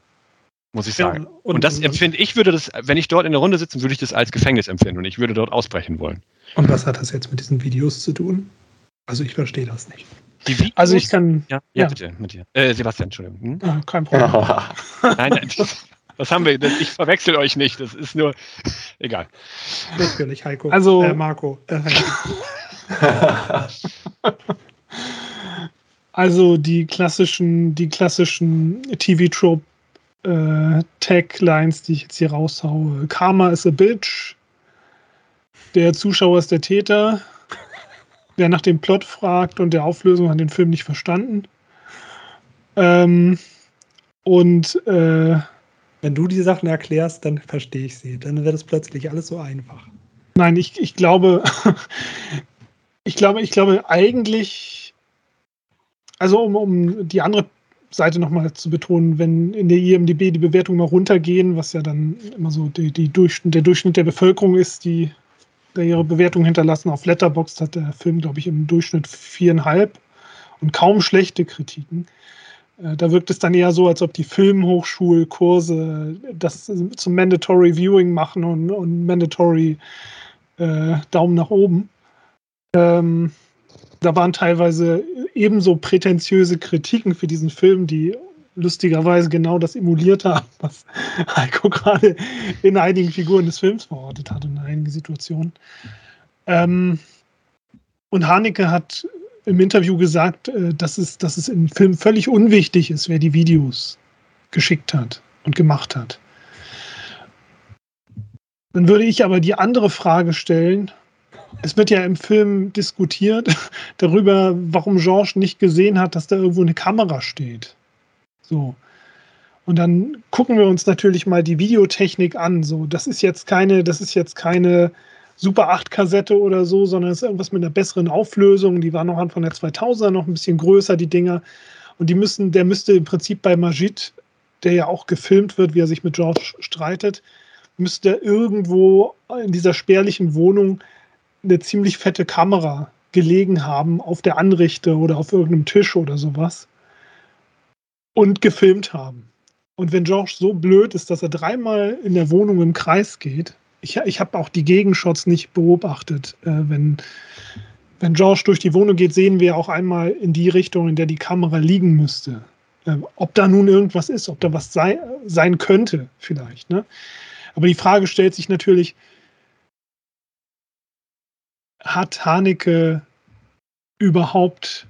muss ich Ja, sagen. Und, das empfinde ich, würde das, wenn ich dort in der Runde sitze, würde ich das als Gefängnis empfinden und ich würde dort ausbrechen wollen. Und was hat das jetzt mit diesen Videos zu tun? Also ich verstehe das nicht. Die Videos, Also ich kann, ja, ja, ja. bitte, mit dir. Äh, Sebastian, Entschuldigung. Hm? ah, kein Problem. Nein, nein, das, das haben wir, das, ich verwechsel euch nicht, das ist nur, egal. Natürlich, Heiko. Also- äh, Marco. Äh, Heiko. Also die klassischen, die klassischen TV-Trope äh, Taglines, die ich jetzt hier raushaue. Karma is a bitch. Der Zuschauer ist der Täter. Wer nach dem Plot fragt und der Auflösung hat den Film nicht verstanden. Ähm, und äh, Wenn du die Sachen erklärst, dann verstehe ich sie. Dann wird es plötzlich alles so einfach. Nein, ich, ich glaube, ich glaube, ich glaube eigentlich, also um, um die andere Seite nochmal zu betonen, wenn in der IMDB die Bewertungen mal runtergehen, was ja dann immer so die, die Durchschnitt, der Durchschnitt der Bevölkerung ist, die da ihre Bewertung hinterlassen. Auf Letterboxd hat der Film, glaube ich, im Durchschnitt viereinhalb und kaum schlechte Kritiken. Äh, Da wirkt es dann eher so, als ob die Filmhochschulkurse das zum Mandatory Viewing machen und, und Mandatory äh, Daumen nach oben. Ähm, da waren teilweise ebenso prätentiöse Kritiken für diesen Film, die lustigerweise genau das emuliert haben, was Heiko gerade in einigen Figuren des Films verortet hat, in einigen Situationen. Ähm, und Haneke hat im Interview gesagt, äh, dass, es, dass es im Film völlig unwichtig ist, wer die Videos geschickt hat und gemacht hat. Dann würde ich aber die andere Frage stellen. Es wird ja im Film diskutiert darüber, warum Georges nicht gesehen hat, dass da irgendwo eine Kamera steht. So. Und dann gucken wir uns natürlich mal die Videotechnik an. So, das ist jetzt keine, das ist jetzt keine Super 8 Kassette oder so, sondern es ist irgendwas mit einer besseren Auflösung. Die waren noch Anfang der 2000er noch ein bisschen größer, die Dinger. Und die müssen, der müsste im Prinzip bei Majid, der ja auch gefilmt wird, wie er sich mit George streitet, müsste irgendwo in dieser spärlichen Wohnung eine ziemlich fette Kamera gelegen haben auf der Anrichte oder auf irgendeinem Tisch oder sowas und gefilmt haben. Und wenn George so blöd ist, dass er dreimal in der Wohnung im Kreis geht, ich, ich habe auch die Gegenshots nicht beobachtet. Äh, wenn, wenn George durch die Wohnung geht, sehen wir auch einmal in die Richtung, in der die Kamera liegen müsste. Äh, ob da nun irgendwas ist, ob da was sei, sein könnte, vielleicht. Ne? Aber die Frage stellt sich natürlich, hat Haneke überhaupt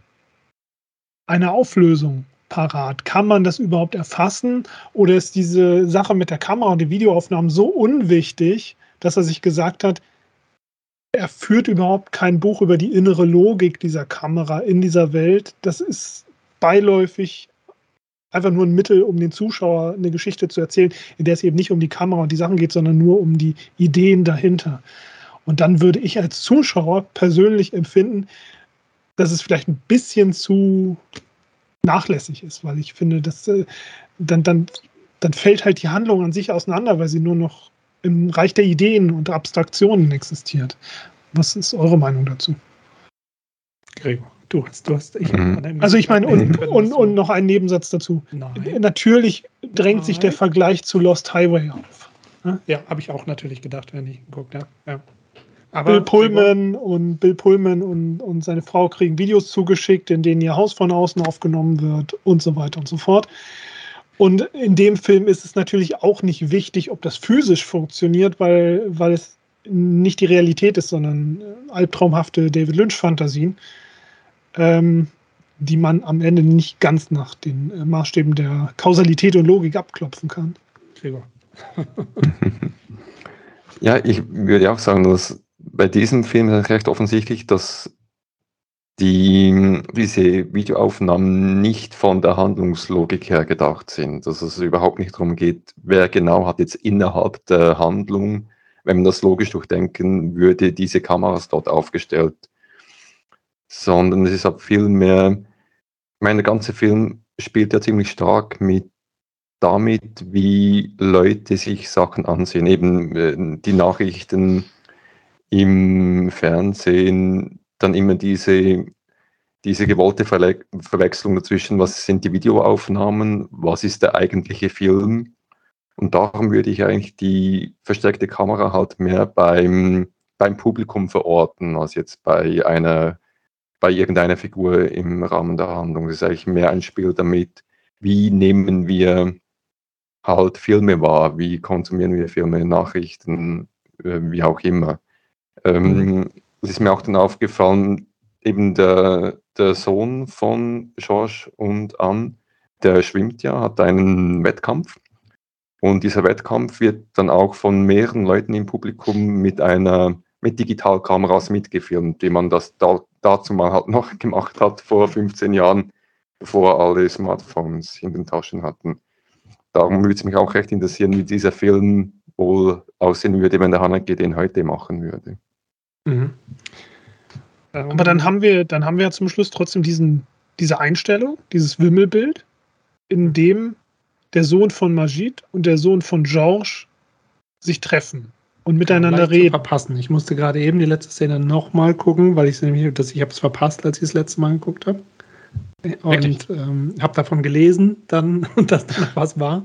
eine Auflösung parat? Kann man das überhaupt erfassen? Oder ist diese Sache mit der Kamera und den Videoaufnahmen so unwichtig, dass er sich gesagt hat, er führt überhaupt kein Buch über die innere Logik dieser Kamera in dieser Welt. Das ist beiläufig einfach nur ein Mittel, um den Zuschauer eine Geschichte zu erzählen, in der es eben nicht um die Kamera und die Sachen geht, sondern nur um die Ideen dahinter. Und dann würde ich als Zuschauer persönlich empfinden, dass es vielleicht ein bisschen zu nachlässig ist, weil ich finde, dass äh, dann, dann, dann fällt halt die Handlung an sich auseinander, weil sie nur noch im Reich der Ideen und Abstraktionen existiert. Was ist eure Meinung dazu? Gregor, du hast, du hast. Ich Mhm. Also ich meine, und, und, und noch ein Nebensatz dazu. Nein. Natürlich drängt sich der Nein. Vergleich zu Lost Highway auf. Ja, habe ich auch natürlich gedacht, wenn ich geguckt habe. Ja. Bill Pullman und Bill Pullman und, und seine Frau kriegen Videos zugeschickt, in denen ihr Haus von außen aufgenommen wird und so weiter und so fort. Und in dem Film ist es natürlich auch nicht wichtig, ob das physisch funktioniert, weil, weil es nicht die Realität ist, sondern äh, albtraumhafte David Lynch-Fantasien, ähm, die man am Ende nicht ganz nach den äh, Maßstäben der Kausalität und Logik abklopfen kann. Gregor. ja, ich würde auch sagen, dass bei diesem Film ist recht offensichtlich, dass die, diese Videoaufnahmen nicht von der Handlungslogik her gedacht sind. Dass es überhaupt nicht darum geht, wer genau hat jetzt innerhalb der Handlung, wenn man das logisch durchdenken würde, diese Kameras dort aufgestellt. Sondern es ist ab viel mehr, mein ganzer Film spielt ja ziemlich stark mit damit, wie Leute sich Sachen ansehen. Eben äh, die Nachrichten im Fernsehen, dann immer diese, diese gewollte Verle Verwechslung dazwischen, was sind die Videoaufnahmen, was ist der eigentliche Film. Und darum würde ich eigentlich die versteckte Kamera halt mehr beim, beim Publikum verorten, als jetzt bei einer, bei irgendeiner Figur im Rahmen der Handlung. Das ist eigentlich mehr ein Spiel damit, wie nehmen wir halt Filme wahr, wie konsumieren wir Filme, Nachrichten, äh, wie auch immer. Ähm, Es ist mir auch dann aufgefallen, eben der, der Sohn von George und Anne, der schwimmt ja, hat einen Wettkampf. Und dieser Wettkampf wird dann auch von mehreren Leuten im Publikum mit einer mit Digitalkameras mitgefilmt, wie man das da, dazu mal halt noch gemacht hat vor 15 Jahren, bevor alle Smartphones in den Taschen hatten. Darum würde es mich auch recht interessieren, wie dieser Film wohl aussehen würde, wenn der Haneke den heute machen würde. Mhm. Aber dann haben wir, dann haben wir zum Schluss trotzdem diesen, diese Einstellung, dieses Wimmelbild, in dem der Sohn von Majid und der Sohn von Georges sich treffen und miteinander reden. verpassen. Ich musste gerade eben die letzte Szene nochmal gucken, weil ich nämlich, dass ich habe es verpasst, als ich das letzte Mal geguckt habe. Und ähm, habe davon gelesen, dann dass da was war.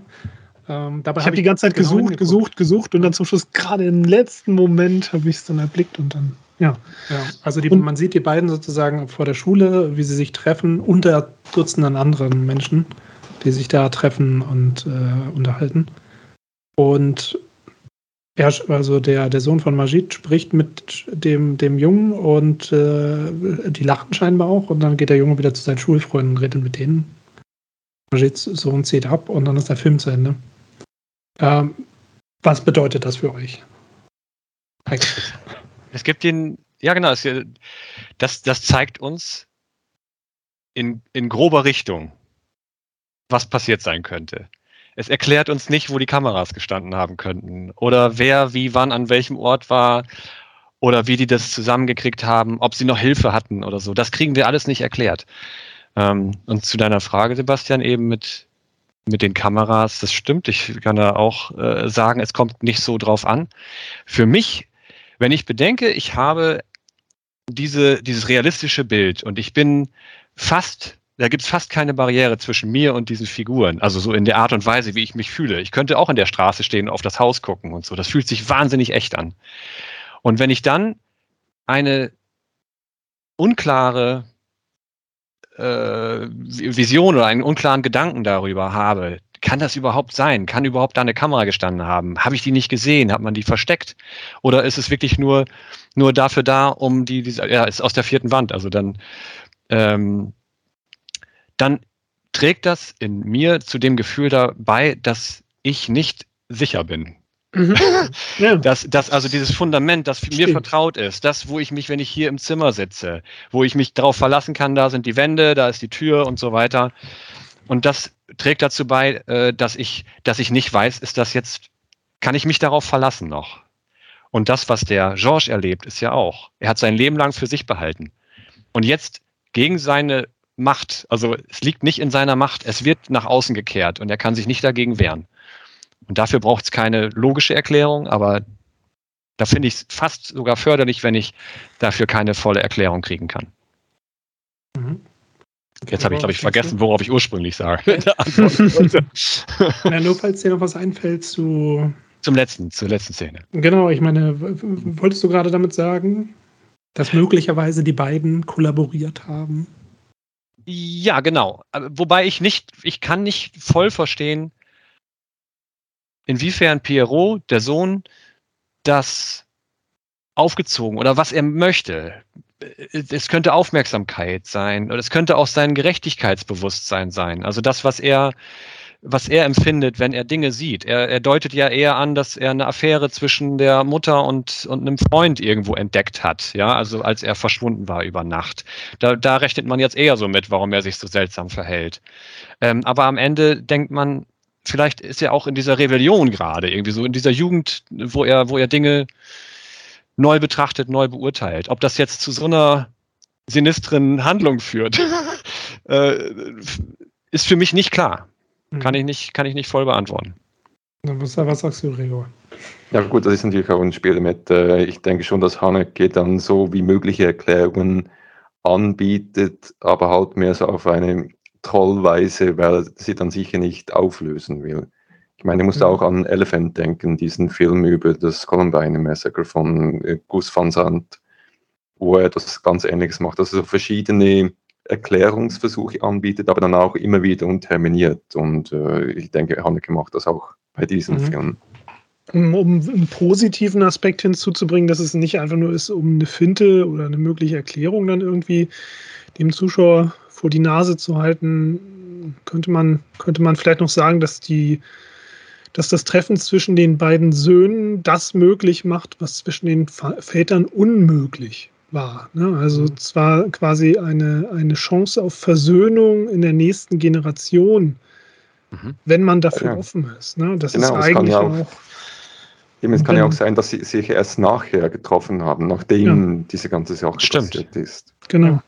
Ähm, dabei ich habe hab die ganze Zeit genau gesucht, gesucht, gesucht und dann zum Schluss gerade im letzten Moment habe ich es dann erblickt und dann, ja. ja also die, man sieht die beiden sozusagen vor der Schule, wie sie sich treffen, unter Dutzenden anderen Menschen, die sich da treffen und äh, unterhalten. Und er, also der, der Sohn von Majid spricht mit dem, dem Jungen und äh, die lachen scheinbar auch und dann geht der Junge wieder zu seinen Schulfreunden und redet mit denen. Majids Sohn zieht ab und dann ist der Film zu Ende. Ähm, was bedeutet das für euch? Es gibt den, ja genau, es, das, das zeigt uns in, in grober Richtung, was passiert sein könnte. Es erklärt uns nicht, wo die Kameras gestanden haben könnten oder wer wie wann an welchem Ort war oder wie die das zusammengekriegt haben, ob sie noch Hilfe hatten oder so. Das kriegen wir alles nicht erklärt. Ähm, und zu deiner Frage, Sebastian, eben mit mit den Kameras, das stimmt. Ich kann da auch äh, sagen, es kommt nicht so drauf an. Für mich, wenn ich bedenke, ich habe diese, dieses realistische Bild und ich bin fast, da gibt es fast keine Barriere zwischen mir und diesen Figuren. Also so in der Art und Weise, wie ich mich fühle. Ich könnte auch in der Straße stehen und auf das Haus gucken und so. Das fühlt sich wahnsinnig echt an. Und wenn ich dann eine unklare äh, Vision oder einen unklaren Gedanken darüber habe, kann das überhaupt sein? Kann überhaupt da eine Kamera gestanden haben? Habe ich die nicht gesehen? Hat man die versteckt? Oder ist es wirklich nur, nur dafür da, um die, die ja, ist aus der vierten Wand. Also dann, ähm, dann trägt das in mir zu dem Gefühl dabei, dass ich nicht sicher bin. Mhm. Ja. Das, das, also dieses Fundament, das Stimmt. mir vertraut ist, das, wo ich mich, wenn ich hier im Zimmer sitze, wo ich mich darauf verlassen kann, da sind die Wände, da ist die Tür und so weiter. Und das trägt dazu bei, äh, dass ich, dass ich nicht weiß, ist das jetzt, kann ich mich darauf verlassen noch? Und das, was der Georges erlebt, ist ja auch. Er hat sein Leben lang für sich behalten. Und jetzt gegen seine Macht, also es liegt nicht in seiner Macht, es wird nach außen gekehrt und er kann sich nicht dagegen wehren. Und dafür braucht es keine logische Erklärung, aber da finde ich es fast sogar förderlich, wenn ich dafür keine volle Erklärung kriegen kann. Mhm. Jetzt habe ich, glaube ich, vergessen, worauf ich ursprünglich sage. Na, nur falls dir noch was einfällt zu. Zum letzten, zur letzten Szene. Genau, ich meine, wolltest du gerade damit sagen, dass möglicherweise die beiden kollaboriert haben? Ja, genau. Wobei ich nicht, ich kann nicht voll verstehen, inwiefern Pierrot, der Sohn, das aufgezogen oder was er möchte. Es könnte Aufmerksamkeit sein oder es könnte auch sein Gerechtigkeitsbewusstsein sein. Also das, was er was er empfindet, wenn er Dinge sieht. Er, er deutet ja eher an, dass er eine Affäre zwischen der Mutter und, und einem Freund irgendwo entdeckt hat, ja, also als er verschwunden war über Nacht. Da, da rechnet man jetzt eher so mit, warum er sich so seltsam verhält. Ähm, aber am Ende denkt man, vielleicht ist er auch in dieser Rebellion gerade, irgendwie so in dieser Jugend, wo er, wo er Dinge neu betrachtet, neu beurteilt. Ob das jetzt zu so einer sinistren Handlung führt, äh, ist für mich nicht klar. Kann ich nicht, kann ich nicht voll beantworten. Was, was sagst du, Gregor? Ja gut, das ist natürlich auch ein Spiel mit, äh, ich denke schon, dass Haneke dann so wie mögliche Erklärungen anbietet, aber halt mehr so auf eine Trollweise, weil er sie dann sicher nicht auflösen will. Ich meine, ich musste mhm. auch an Elephant denken, diesen Film über das Columbine Massacre von äh, Gus van Sant, wo er das ganz Ähnliches macht. Also so verschiedene Erklärungsversuche anbietet, aber dann auch immer wieder unterminiert. Und äh, ich denke, Haneke macht das auch bei diesem mhm. Film. Um, um einen positiven Aspekt hinzuzubringen, dass es nicht einfach nur ist, um eine Finte oder eine mögliche Erklärung dann irgendwie dem Zuschauer vor die Nase zu halten, könnte man, könnte man vielleicht noch sagen, dass die dass das Treffen zwischen den beiden Söhnen das möglich macht, was zwischen den Vätern unmöglich war. Ne? Also mhm. zwar quasi eine, eine Chance auf Versöhnung in der nächsten Generation, mhm. wenn man dafür ja. offen ist. Ne? Das genau, ist eigentlich ja auch, auch Eben, es kann ja auch sein, dass sie sich erst nachher getroffen haben, nachdem ja. diese ganze Sache Stimmt. passiert ist. Genau.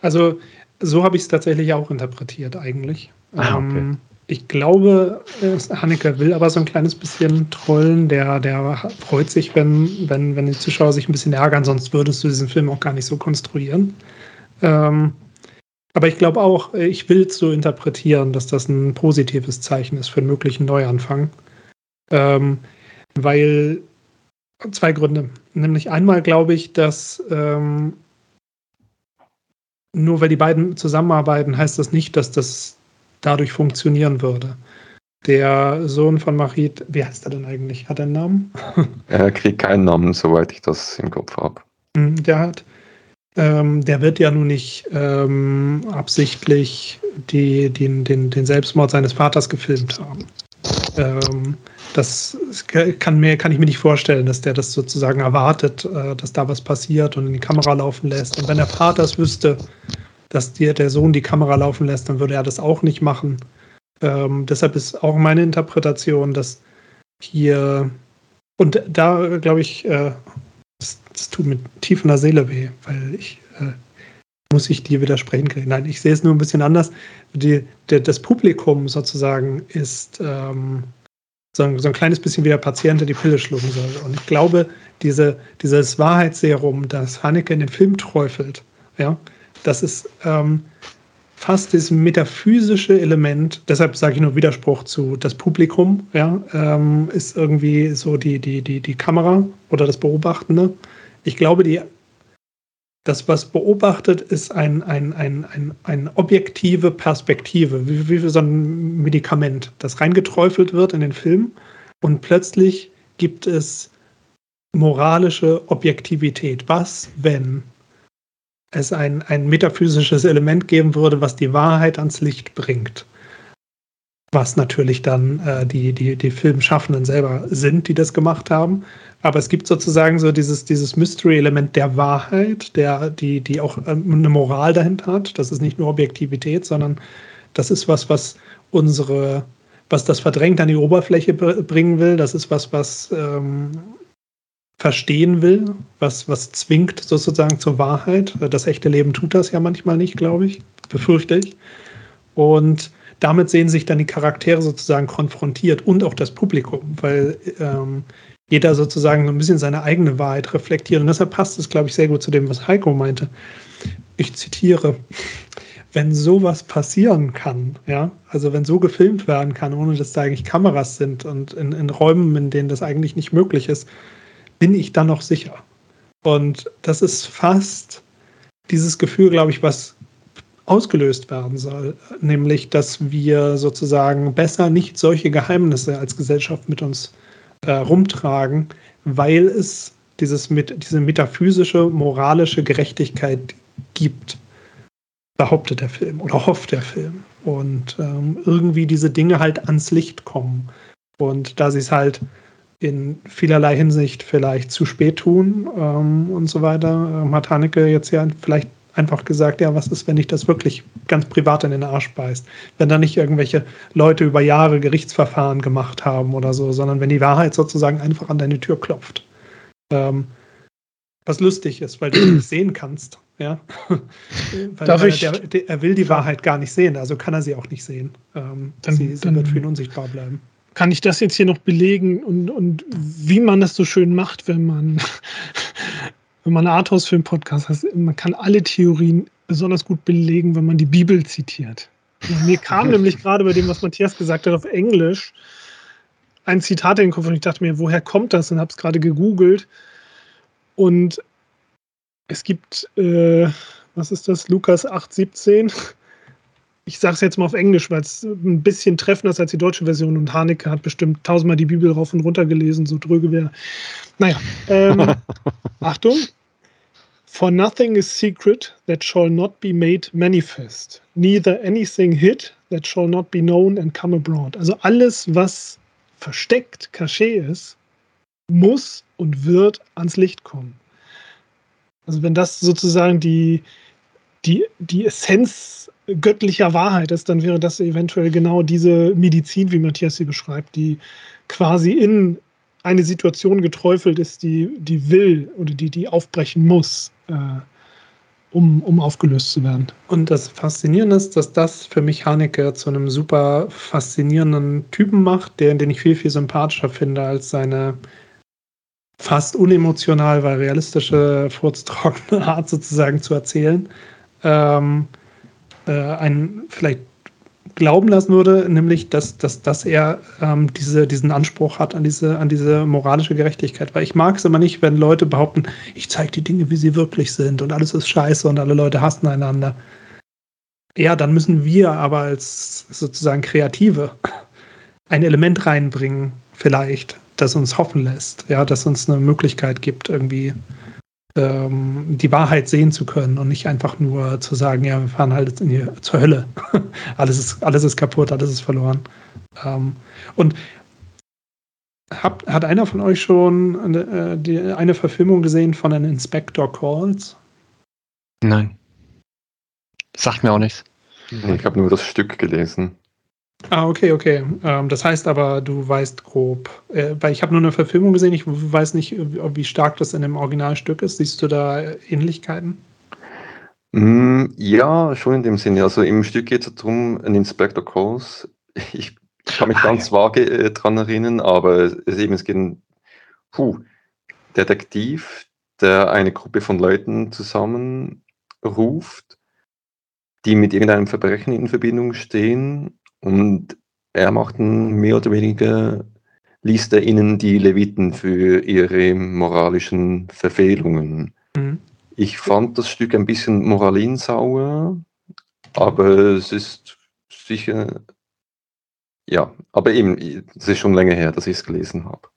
Also so habe ich es tatsächlich auch interpretiert eigentlich. Ah, okay. ähm, ich glaube, Haneke will aber so ein kleines bisschen trollen. Der, der freut sich, wenn, wenn, wenn die Zuschauer sich ein bisschen ärgern, sonst würdest du diesen Film auch gar nicht so konstruieren. Ähm, aber ich glaube auch, ich will es so interpretieren, dass das ein positives Zeichen ist für einen möglichen Neuanfang. Ähm, weil zwei Gründe. Nämlich einmal glaube ich, dass ähm, nur weil die beiden zusammenarbeiten, heißt das nicht, dass das dadurch funktionieren würde. Der Sohn von Marit, wie heißt er denn eigentlich? Hat er einen Namen? Er kriegt keinen Namen, soweit ich das im Kopf habe. Hm, der hat, ähm, der wird ja nun nicht ähm, absichtlich die, den, den, den Selbstmord seines Vaters gefilmt haben. Ähm, das kann, mir, kann ich mir nicht vorstellen, dass der das sozusagen erwartet, äh, dass da was passiert und in die Kamera laufen lässt. Und wenn der Vater es wüsste, dass dir der Sohn die Kamera laufen lässt, dann würde er das auch nicht machen. Ähm, deshalb ist auch meine Interpretation, dass hier und da glaube ich, äh, das, das, tut mir tief in der Seele weh, weil ich äh, muss ich dir widersprechen. Nein, ich sehe es nur ein bisschen anders. Die, der, das Publikum sozusagen ist ähm, so, ein, so, ein, kleines bisschen wie der Patient, der die Pille schlucken soll. Und ich glaube, diese, dieses Wahrheitsserum, das Haneke in den Film träufelt, ja, das ist ähm, fast das metaphysische Element, deshalb sage ich nur Widerspruch zu das Publikum, ja, ähm, ist irgendwie so die, die, die, die Kamera oder das Beobachtende. Ich glaube, die, das, was beobachtet, ist ein, ein, ein, ein, eine objektive Perspektive, wie, wie so ein Medikament, das reingeträufelt wird in den Film und plötzlich gibt es moralische Objektivität. Was, wenn es ein, ein metaphysisches Element geben würde, was die Wahrheit ans Licht bringt. Was natürlich dann äh, die, die, die Filmschaffenden selber sind, die das gemacht haben. Aber es gibt sozusagen so dieses, dieses Mystery-Element der Wahrheit, der, die, die auch ähm, eine Moral dahinter hat. Das ist nicht nur Objektivität, sondern das ist was, was unsere, was das verdrängt an die Oberfläche bringen will. Das ist was, was ähm, verstehen will, was, was zwingt sozusagen zur Wahrheit. Das echte Leben tut das ja manchmal nicht, glaube ich, befürchte ich. Und damit sehen sich dann die Charaktere sozusagen konfrontiert und auch das Publikum, weil ähm, jeder sozusagen so ein bisschen seine eigene Wahrheit reflektiert. Und deshalb passt es, glaube ich, sehr gut zu dem, was Heiko meinte. Ich zitiere, wenn sowas passieren kann, ja, also wenn so gefilmt werden kann, ohne dass da eigentlich Kameras sind und in, in Räumen, in denen das eigentlich nicht möglich ist, bin ich dann noch sicher? Und das ist fast dieses Gefühl, glaube ich, was ausgelöst werden soll, nämlich dass wir sozusagen besser nicht solche Geheimnisse als Gesellschaft mit uns äh, rumtragen, weil es dieses, mit, diese metaphysische, moralische Gerechtigkeit gibt. behauptet der Film oder hofft der Film. Und ähm, irgendwie diese Dinge halt ans Licht kommen. Und da sie es halt in vielerlei Hinsicht vielleicht zu spät tun ähm, und so weiter, ähm, hat Haneke jetzt ja vielleicht einfach gesagt, ja, was ist, wenn ich das wirklich ganz privat in den Arsch beißt? Wenn da nicht irgendwelche Leute über Jahre Gerichtsverfahren gemacht haben oder so, sondern wenn die Wahrheit sozusagen einfach an deine Tür klopft. Ähm, was lustig ist, weil du nicht sehen kannst. Ja? Darf ich? Der, der, er will die Wahrheit gar nicht sehen, also kann er sie auch nicht sehen. Ähm, dann, sie, sie dann, wird für ihn unsichtbar bleiben. Kann ich das jetzt hier noch belegen und, und wie man das so schön macht, wenn man wenn man einen Arthouse-Film-Podcast hat, man kann alle Theorien besonders gut belegen, wenn man die Bibel zitiert. Und mir kam nämlich gerade bei dem, was Matthias gesagt hat, auf Englisch ein Zitat in den Kopf und ich dachte mir, woher kommt das? Und habe es gerade gegoogelt. Und es gibt, äh, was ist das, Lukas 8,17. Ich sage es jetzt mal auf Englisch, weil es ein bisschen treffender ist als die deutsche Version und Haneke hat bestimmt tausendmal die Bibel rauf und runter gelesen, so dröge wäre. Naja, ähm, Achtung. For nothing is secret that shall not be made manifest, neither anything hid that shall not be known and come abroad. Also alles, was versteckt, caché ist, muss und wird ans Licht kommen. Also wenn das sozusagen die, die, die Essenz göttlicher Wahrheit ist, dann wäre das eventuell genau diese Medizin, wie Matthias sie beschreibt, die quasi in eine Situation geträufelt ist, die, die will oder die, die aufbrechen muss, um, um aufgelöst zu werden. Und das Faszinierende ist, dass das für mich Haneke zu einem super faszinierenden Typen macht, der, den ich viel, viel sympathischer finde als seine fast unemotional, weil realistische, furztrockene Art sozusagen zu erzählen. Ähm, äh, einen vielleicht glauben lassen würde, nämlich, dass, dass, dass er ähm, diese, diesen Anspruch hat an diese, an diese moralische Gerechtigkeit. Weil ich mag es immer nicht, wenn Leute behaupten, ich zeige die Dinge, wie sie wirklich sind und alles ist scheiße und alle Leute hassen einander. Ja, dann müssen wir aber als sozusagen Kreative ein Element reinbringen, vielleicht, das uns hoffen lässt, ja, das uns eine Möglichkeit gibt, irgendwie ähm, die Wahrheit sehen zu können und nicht einfach nur zu sagen, ja, wir fahren halt in die, zur Hölle. alles, ist, alles ist kaputt, alles ist verloren. Ähm, und hab, hat einer von euch schon eine, äh, die, eine Verfilmung gesehen von einem Inspector Calls? Nein. Sagt mir auch nichts. Ich habe nur das Stück gelesen. Ah, okay, okay. Ähm, das heißt aber, du weißt grob, äh, weil ich habe nur eine Verfilmung gesehen, ich weiß nicht, wie stark das in dem Originalstück ist. Siehst du da Ähnlichkeiten? Mm, ja, schon in dem Sinne. Also im Stück geht es darum, ein Inspector Calls. Ich kann mich ah, ganz ja. vage äh, dran erinnern, aber es, eben, es geht ein puh, Detektiv, der eine Gruppe von Leuten zusammenruft, die mit irgendeinem Verbrechen in Verbindung stehen und er macht mehr oder weniger, liest er ihnen die Leviten für ihre moralischen Verfehlungen. Mhm. Ich fand das Stück ein bisschen moralinsauer, aber es ist sicher, ja, aber eben, es ist schon länger her, dass ich es gelesen habe.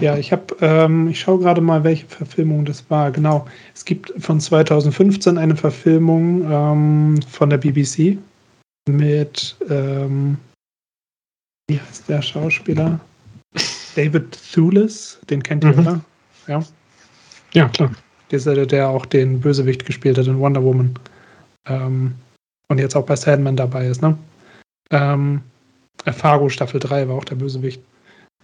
Ja, ich habe, ähm, ich schaue gerade mal, welche Verfilmung das war. Genau, es gibt von 2015 eine Verfilmung ähm, von der BBC mit, ähm, wie heißt der Schauspieler? David Thewlis, den kennt ihr, mhm. oder? Ja. Ja, klar. Dieser, der auch den Bösewicht gespielt hat in Wonder Woman. Ähm, und jetzt auch bei Sandman dabei ist, ne? Ähm, Fargo Staffel 3 war auch der Bösewicht.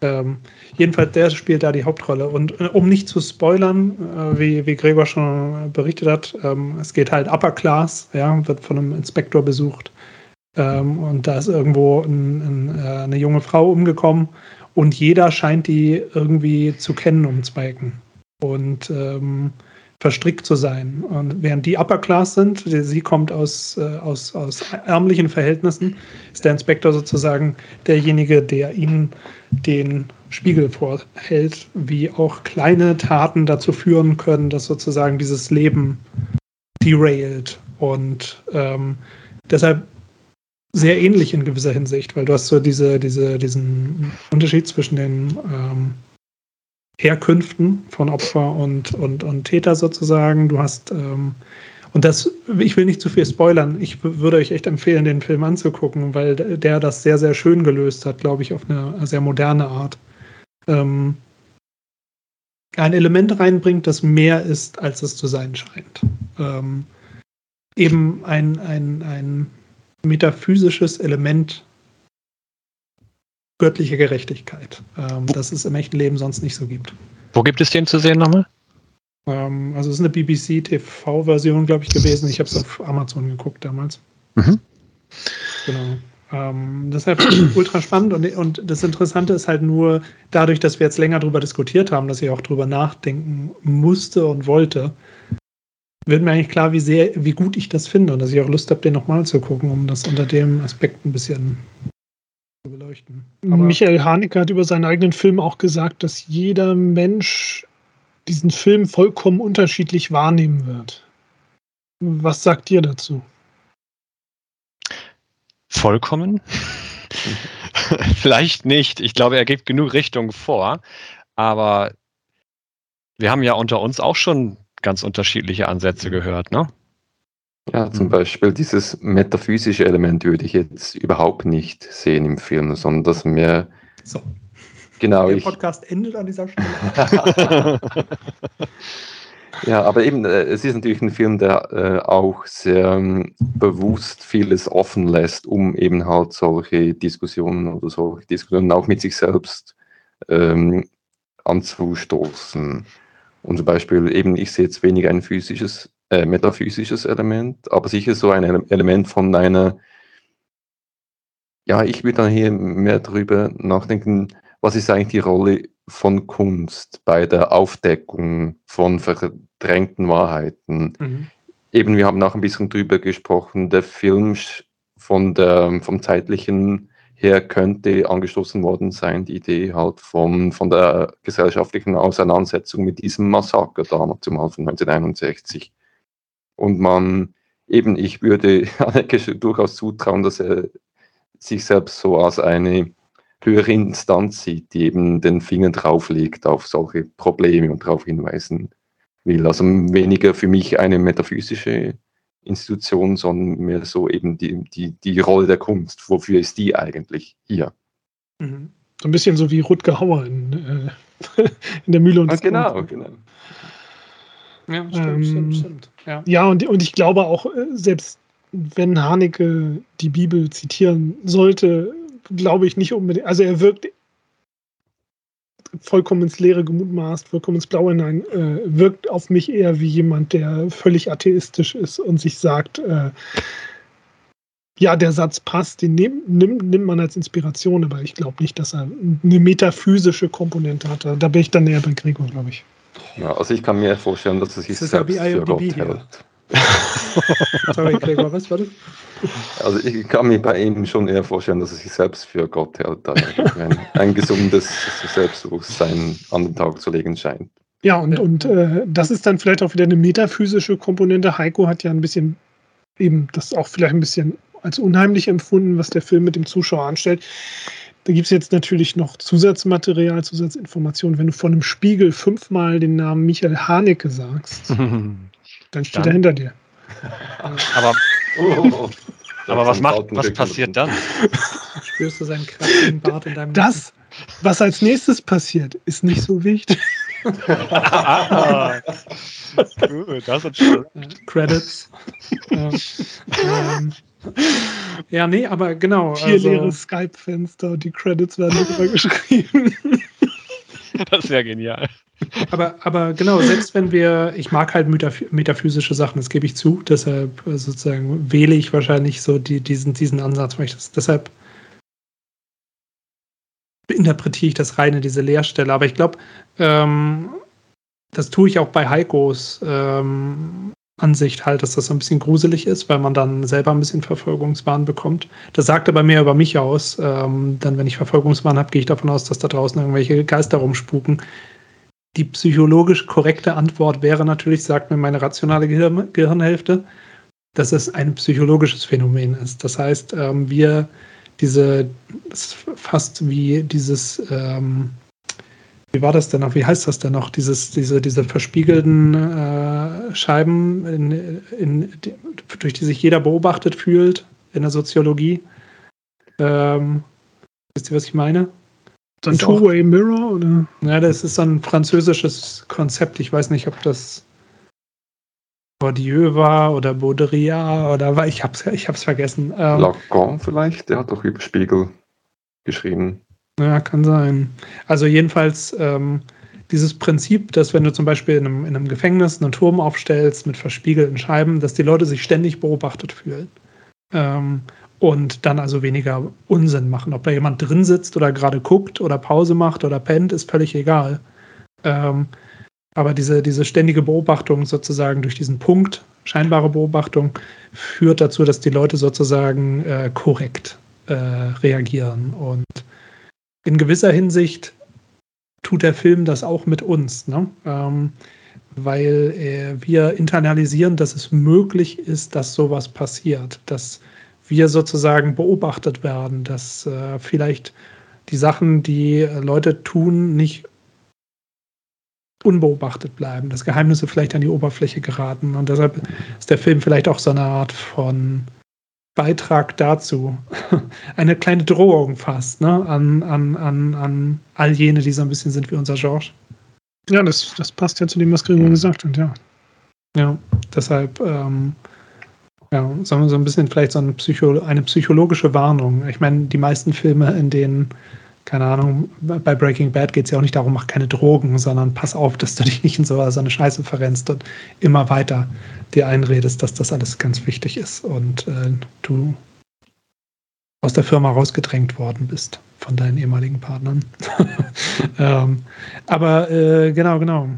Ähm, jedenfalls, der spielt da die Hauptrolle. Und äh, um nicht zu spoilern, äh, wie, wie Gregor schon berichtet hat, ähm, es geht halt Upper Class, ja, wird von einem Inspektor besucht ähm, und da ist irgendwo ein, ein, äh, eine junge Frau umgekommen und jeder scheint die irgendwie zu kennen um zwei Ecken und ähm, verstrickt zu sein. Und während die Upper Class sind, sie kommt aus, äh, aus, aus ärmlichen Verhältnissen, ist der Inspektor sozusagen derjenige, der ihnen den Spiegel vorhält, wie auch kleine Taten dazu führen können, dass sozusagen dieses Leben derailt. Und ähm, deshalb sehr ähnlich in gewisser Hinsicht, weil du hast so diese, diese, diesen Unterschied zwischen den ähm, Herkünften von Opfer und, und, und Täter sozusagen. Du hast ähm, Und das, ich will nicht zu viel spoilern. Ich würde euch echt empfehlen, den Film anzugucken, weil der das sehr, sehr schön gelöst hat, glaube ich, auf eine sehr moderne Art. Ähm, ein Element reinbringt, das mehr ist, als es zu sein scheint. Ähm, eben ein, ein, ein metaphysisches Element göttliche Gerechtigkeit, ähm, das es im echten Leben sonst nicht so gibt. Wo gibt es den zu sehen nochmal? Ähm, also es ist eine BBC TV-Version, glaube ich, gewesen. Ich habe es auf Amazon geguckt damals. Mhm. Genau. Ähm, deshalb ultra spannend und, und das Interessante ist halt nur, dadurch, dass wir jetzt länger darüber diskutiert haben, dass ich auch drüber nachdenken musste und wollte, wird mir eigentlich klar, wie sehr, wie gut ich das finde und dass ich auch Lust habe, den nochmal zu gucken, um das unter dem Aspekt ein bisschen zu beleuchten. Aber Michael Haneke hat über seinen eigenen Film auch gesagt, dass jeder Mensch diesen Film vollkommen unterschiedlich wahrnehmen wird. Was sagt ihr dazu? Vollkommen? Vielleicht nicht. Ich glaube, er gibt genug Richtungen vor. Aber wir haben ja unter uns auch schon ganz unterschiedliche Ansätze gehört, ne? Ja, zum Beispiel dieses metaphysische Element würde ich jetzt überhaupt nicht sehen im Film, sondern dass mir. So. Genau. Der Podcast endet an dieser Stelle. ja, aber eben, äh, es ist natürlich ein Film, der äh, auch sehr ähm, bewusst vieles offen lässt, um eben halt solche Diskussionen oder solche Diskussionen auch mit sich selbst ähm, anzustoßen. Und zum Beispiel eben, ich sehe jetzt weniger ein physisches äh, metaphysisches Element, aber sicher so ein Element von einer, ja, ich würde dann hier mehr darüber nachdenken, was ist eigentlich die Rolle von Kunst bei der Aufdeckung von verdrängten Wahrheiten. Mhm. Eben, wir haben auch ein bisschen drüber gesprochen, der Film von der, vom zeitlichen her könnte angestoßen worden sein, die Idee halt von, von der gesellschaftlichen Auseinandersetzung mit diesem Massaker damals, zumal von 1961. Und man eben, ich würde Haneke durchaus zutrauen, dass er sich selbst so als eine höhere Instanz sieht, die eben den Finger drauflegt auf solche Probleme und darauf hinweisen will. Also weniger für mich eine metaphysische Institution, sondern mehr so eben die, die, die Rolle der Kunst. Wofür ist die eigentlich hier? Mhm. So ein bisschen so wie Rutger Hauer in, äh, in der Mühle und ah, Genau, genau. Ja, stimmt, ähm, stimmt, stimmt. Ja, ja und, und ich glaube auch, äh, selbst wenn Haneke die Bibel zitieren sollte, glaube ich nicht unbedingt. Also er wirkt vollkommen ins Leere gemutmaßt, vollkommen ins Blaue hinein, äh, wirkt auf mich eher wie jemand, der völlig atheistisch ist und sich sagt, äh, ja, der Satz passt, den nimmt, nimmt, nimmt man als Inspiration, aber ich glaube nicht, dass er eine metaphysische Komponente hat. Da bin ich dann näher bei Gregor, glaube ich. Ja, also ich kann mir vorstellen, dass es sich das selbst für Gott hält. Sorry, Gregor, was war das? Also ich kann mir bei ihm schon eher vorstellen, dass er sich selbst für Gott hält, da ein, ein gesundes Selbstbewusstsein an den Tag zu legen scheint. Ja, und, und äh, das ist dann vielleicht auch wieder eine metaphysische Komponente. Heiko hat ja ein bisschen eben das auch vielleicht ein bisschen als unheimlich empfunden, was der Film mit dem Zuschauer anstellt. Da gibt es jetzt natürlich noch Zusatzmaterial, Zusatzinformationen. Wenn du von einem Spiegel fünfmal den Namen Michael Haneke sagst, dann steht dann. er hinter dir. Aber, oh, aber was macht, was passiert dann? Spürst du seinen kratzigen Bart in deinem Das, was als nächstes passiert, ist nicht so wichtig. ah, cool, das ist schön. Credits. ähm, ja, nee, aber genau. Vier also, leere Skype-Fenster, die Credits werden drüber geschrieben. Das wäre genial. Aber, aber genau, selbst wenn wir, ich mag halt metaphysische Sachen, das gebe ich zu, deshalb äh, sozusagen wähle ich wahrscheinlich so die, diesen, diesen Ansatz, weil ich das, deshalb interpretiere ich das rein in diese Leerstelle. Aber ich glaube, ähm, das tue ich auch bei Heikos ähm, Ansicht halt, dass das so ein bisschen gruselig ist, weil man dann selber ein bisschen Verfolgungswahn bekommt. Das sagt aber mehr über mich aus. Ähm, dann, wenn ich Verfolgungswahn habe, gehe ich davon aus, dass da draußen irgendwelche Geister rumspuken. Die psychologisch korrekte Antwort wäre natürlich, sagt mir meine rationale Gehirn Gehirnhälfte, dass es ein psychologisches Phänomen ist. Das heißt, ähm, wir diese, fast wie dieses ähm, wie war das denn noch? Wie heißt das denn noch? Dieses, diese, diese verspiegelten äh, Scheiben, in, in, die, durch die sich jeder beobachtet fühlt in der Soziologie. Ähm, wisst ihr, was ich meine? So ein Two-Way-Mirror oder? Ja, das ist so ein französisches Konzept. Ich weiß nicht, ob das Bourdieu war oder Baudrillard oder ich hab's, ich hab's vergessen. Ähm, Lacan vielleicht, der hat doch über Spiegel geschrieben. Ja, kann sein. Also jedenfalls ähm, dieses Prinzip, dass wenn du zum Beispiel in einem, in einem Gefängnis einen Turm aufstellst mit verspiegelten Scheiben, dass die Leute sich ständig beobachtet fühlen. Ähm, und dann also weniger Unsinn machen. Ob da jemand drin sitzt oder gerade guckt oder Pause macht oder pennt, ist völlig egal. Ähm, aber diese, diese ständige Beobachtung sozusagen durch diesen Punkt, scheinbare Beobachtung, führt dazu, dass die Leute sozusagen äh, korrekt äh, reagieren. Und in gewisser Hinsicht tut der Film das auch mit uns, ne? ähm, weil äh, wir internalisieren, dass es möglich ist, dass sowas passiert, dass wir sozusagen beobachtet werden, dass äh, vielleicht die Sachen, die Leute tun, nicht unbeobachtet bleiben, dass Geheimnisse vielleicht an die Oberfläche geraten. Und deshalb ist der Film vielleicht auch so eine Art von Beitrag dazu. Eine kleine Drohung fast, ne? An, an, an, an all jene, die so ein bisschen sind wie unser George. Ja, das, das passt ja zu dem, was Gregor gesagt hat, ja. Ja, deshalb, ähm, ja, sagen wir so ein bisschen vielleicht so eine, Psycho eine psychologische Warnung. Ich meine, die meisten Filme, in denen keine Ahnung, bei Breaking Bad geht es ja auch nicht darum, mach keine Drogen, sondern pass auf, dass du dich nicht in so, eine Scheiße verrennst und immer weiter dir einredest, dass das alles ganz wichtig ist und äh, du aus der Firma rausgedrängt worden bist von deinen ehemaligen Partnern. ähm, aber äh, genau, genau.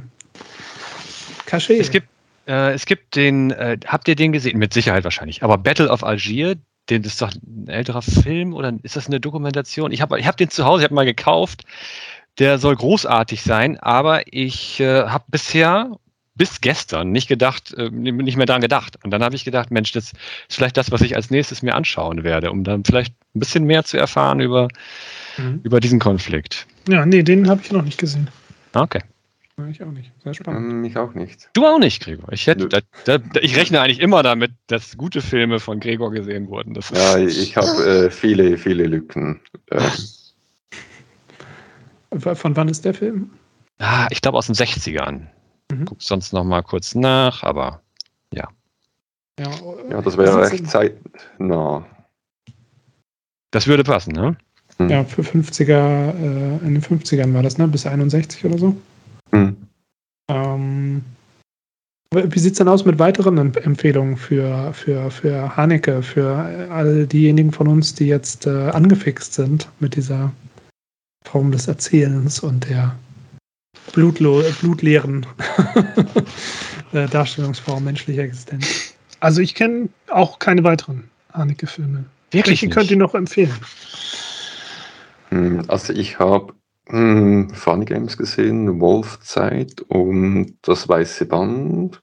Cachet. Es gibt, äh, es gibt den, äh, habt ihr den gesehen? Mit Sicherheit wahrscheinlich. Aber Battle of Algier, den, das ist doch ein älterer Film oder ist das eine Dokumentation? Ich habe ich hab den zu Hause, ich habe mal gekauft. Der soll großartig sein, aber ich äh, habe bisher bis gestern nicht gedacht, äh, nicht mehr daran gedacht. Und dann habe ich gedacht, Mensch, das ist vielleicht das, was ich als nächstes mir anschauen werde, um dann vielleicht ein bisschen mehr zu erfahren über, mhm. über diesen Konflikt. Ja, nee, den habe ich noch nicht gesehen. Okay. Ich auch nicht. Sehr spannend. Ähm, ich auch nicht. Du auch nicht, Gregor. Ich, hätte, da, da, ich rechne eigentlich immer damit, dass gute Filme von Gregor gesehen wurden. Das ja, ich habe äh, viele, viele Lücken. Äh. Von wann ist der Film? Ah, ich glaube aus den 60ern. Mhm. Guck sonst noch mal kurz nach, aber ja. Ja, ja das wäre recht zeitnah. Das würde passen, ne? Mhm. Ja, für 50er, äh, in den 50ern war das, ne? Bis 61 oder so. Mhm. Ähm, wie sieht es denn aus mit weiteren Empfehlungen für, für, für Haneke, für all diejenigen von uns, die jetzt äh, angefixt sind mit dieser Form des Erzählens und der blutlo blutleeren äh, Darstellungsform menschlicher Existenz? Also ich kenne auch keine weiteren Haneke-Filme. Welche könnt ihr noch empfehlen? Hm, also ich habe hm, Funny Games gesehen, Wolfzeit und das Weiße Band.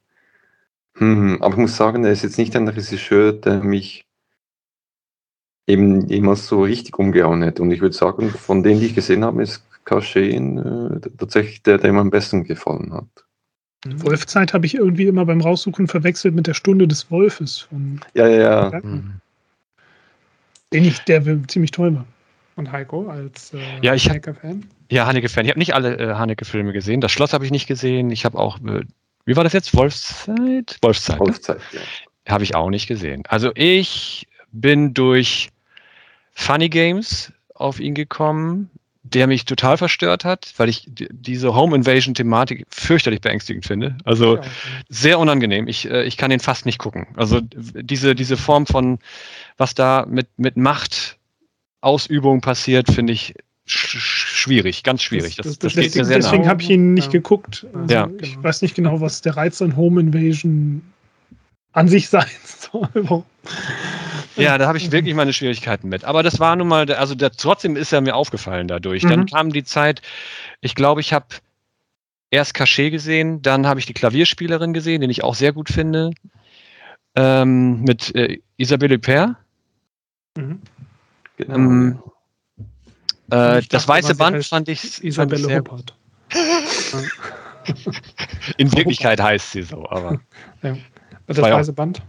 Hm, aber ich muss sagen, er ist jetzt nicht ein Regisseur, der mich eben jemals so richtig umgehauen hat. Und ich würde sagen, von denen, die ich gesehen habe, ist Kaschen äh, tatsächlich der, der mir am besten gefallen hat. Mhm. Wolfzeit habe ich irgendwie immer beim Raussuchen verwechselt mit der Stunde des Wolfes. Von ja, ja, ja. Mhm. Den ich, der ziemlich toll war. Und Heiko als äh, ja, Haneke-Fan? Ja, Haneke-Fan. Ich habe nicht alle äh, Haneke-Filme gesehen. Das Schloss habe ich nicht gesehen. Ich habe auch, äh, wie war das jetzt? Wolfszeit? Wolfszeit. Wolfszeit, ne? ja. Habe ich auch nicht gesehen. Also ich bin durch Funny Games auf ihn gekommen, der mich total verstört hat, weil ich diese Home Invasion Thematik fürchterlich beängstigend finde. Also sehr unangenehm. Ich, äh, ich kann den fast nicht gucken. Also diese, diese Form von, was da mit, mit Macht Ausübung passiert, finde ich sch schwierig, ganz schwierig. Das, das, das, das deswegen, deswegen habe ich ihn nicht ja. geguckt. Also ja. Ich weiß nicht genau, was der Reiz an Home Invasion an sich sein soll. Ja, da habe ich wirklich meine Schwierigkeiten mit. Aber das war nun mal, also der, trotzdem ist er mir aufgefallen dadurch. Mhm. Dann kam die Zeit, ich glaube, ich habe erst Cachet gesehen, dann habe ich die Klavierspielerin gesehen, den ich auch sehr gut finde, ähm, mit äh, Isabelle Huppert. Mhm. Genau. Ähm, äh, das weiße Band fand ich Isabelle Huppert. In Wirklichkeit heißt sie so, aber. Ja. Das, ja- weiße Band.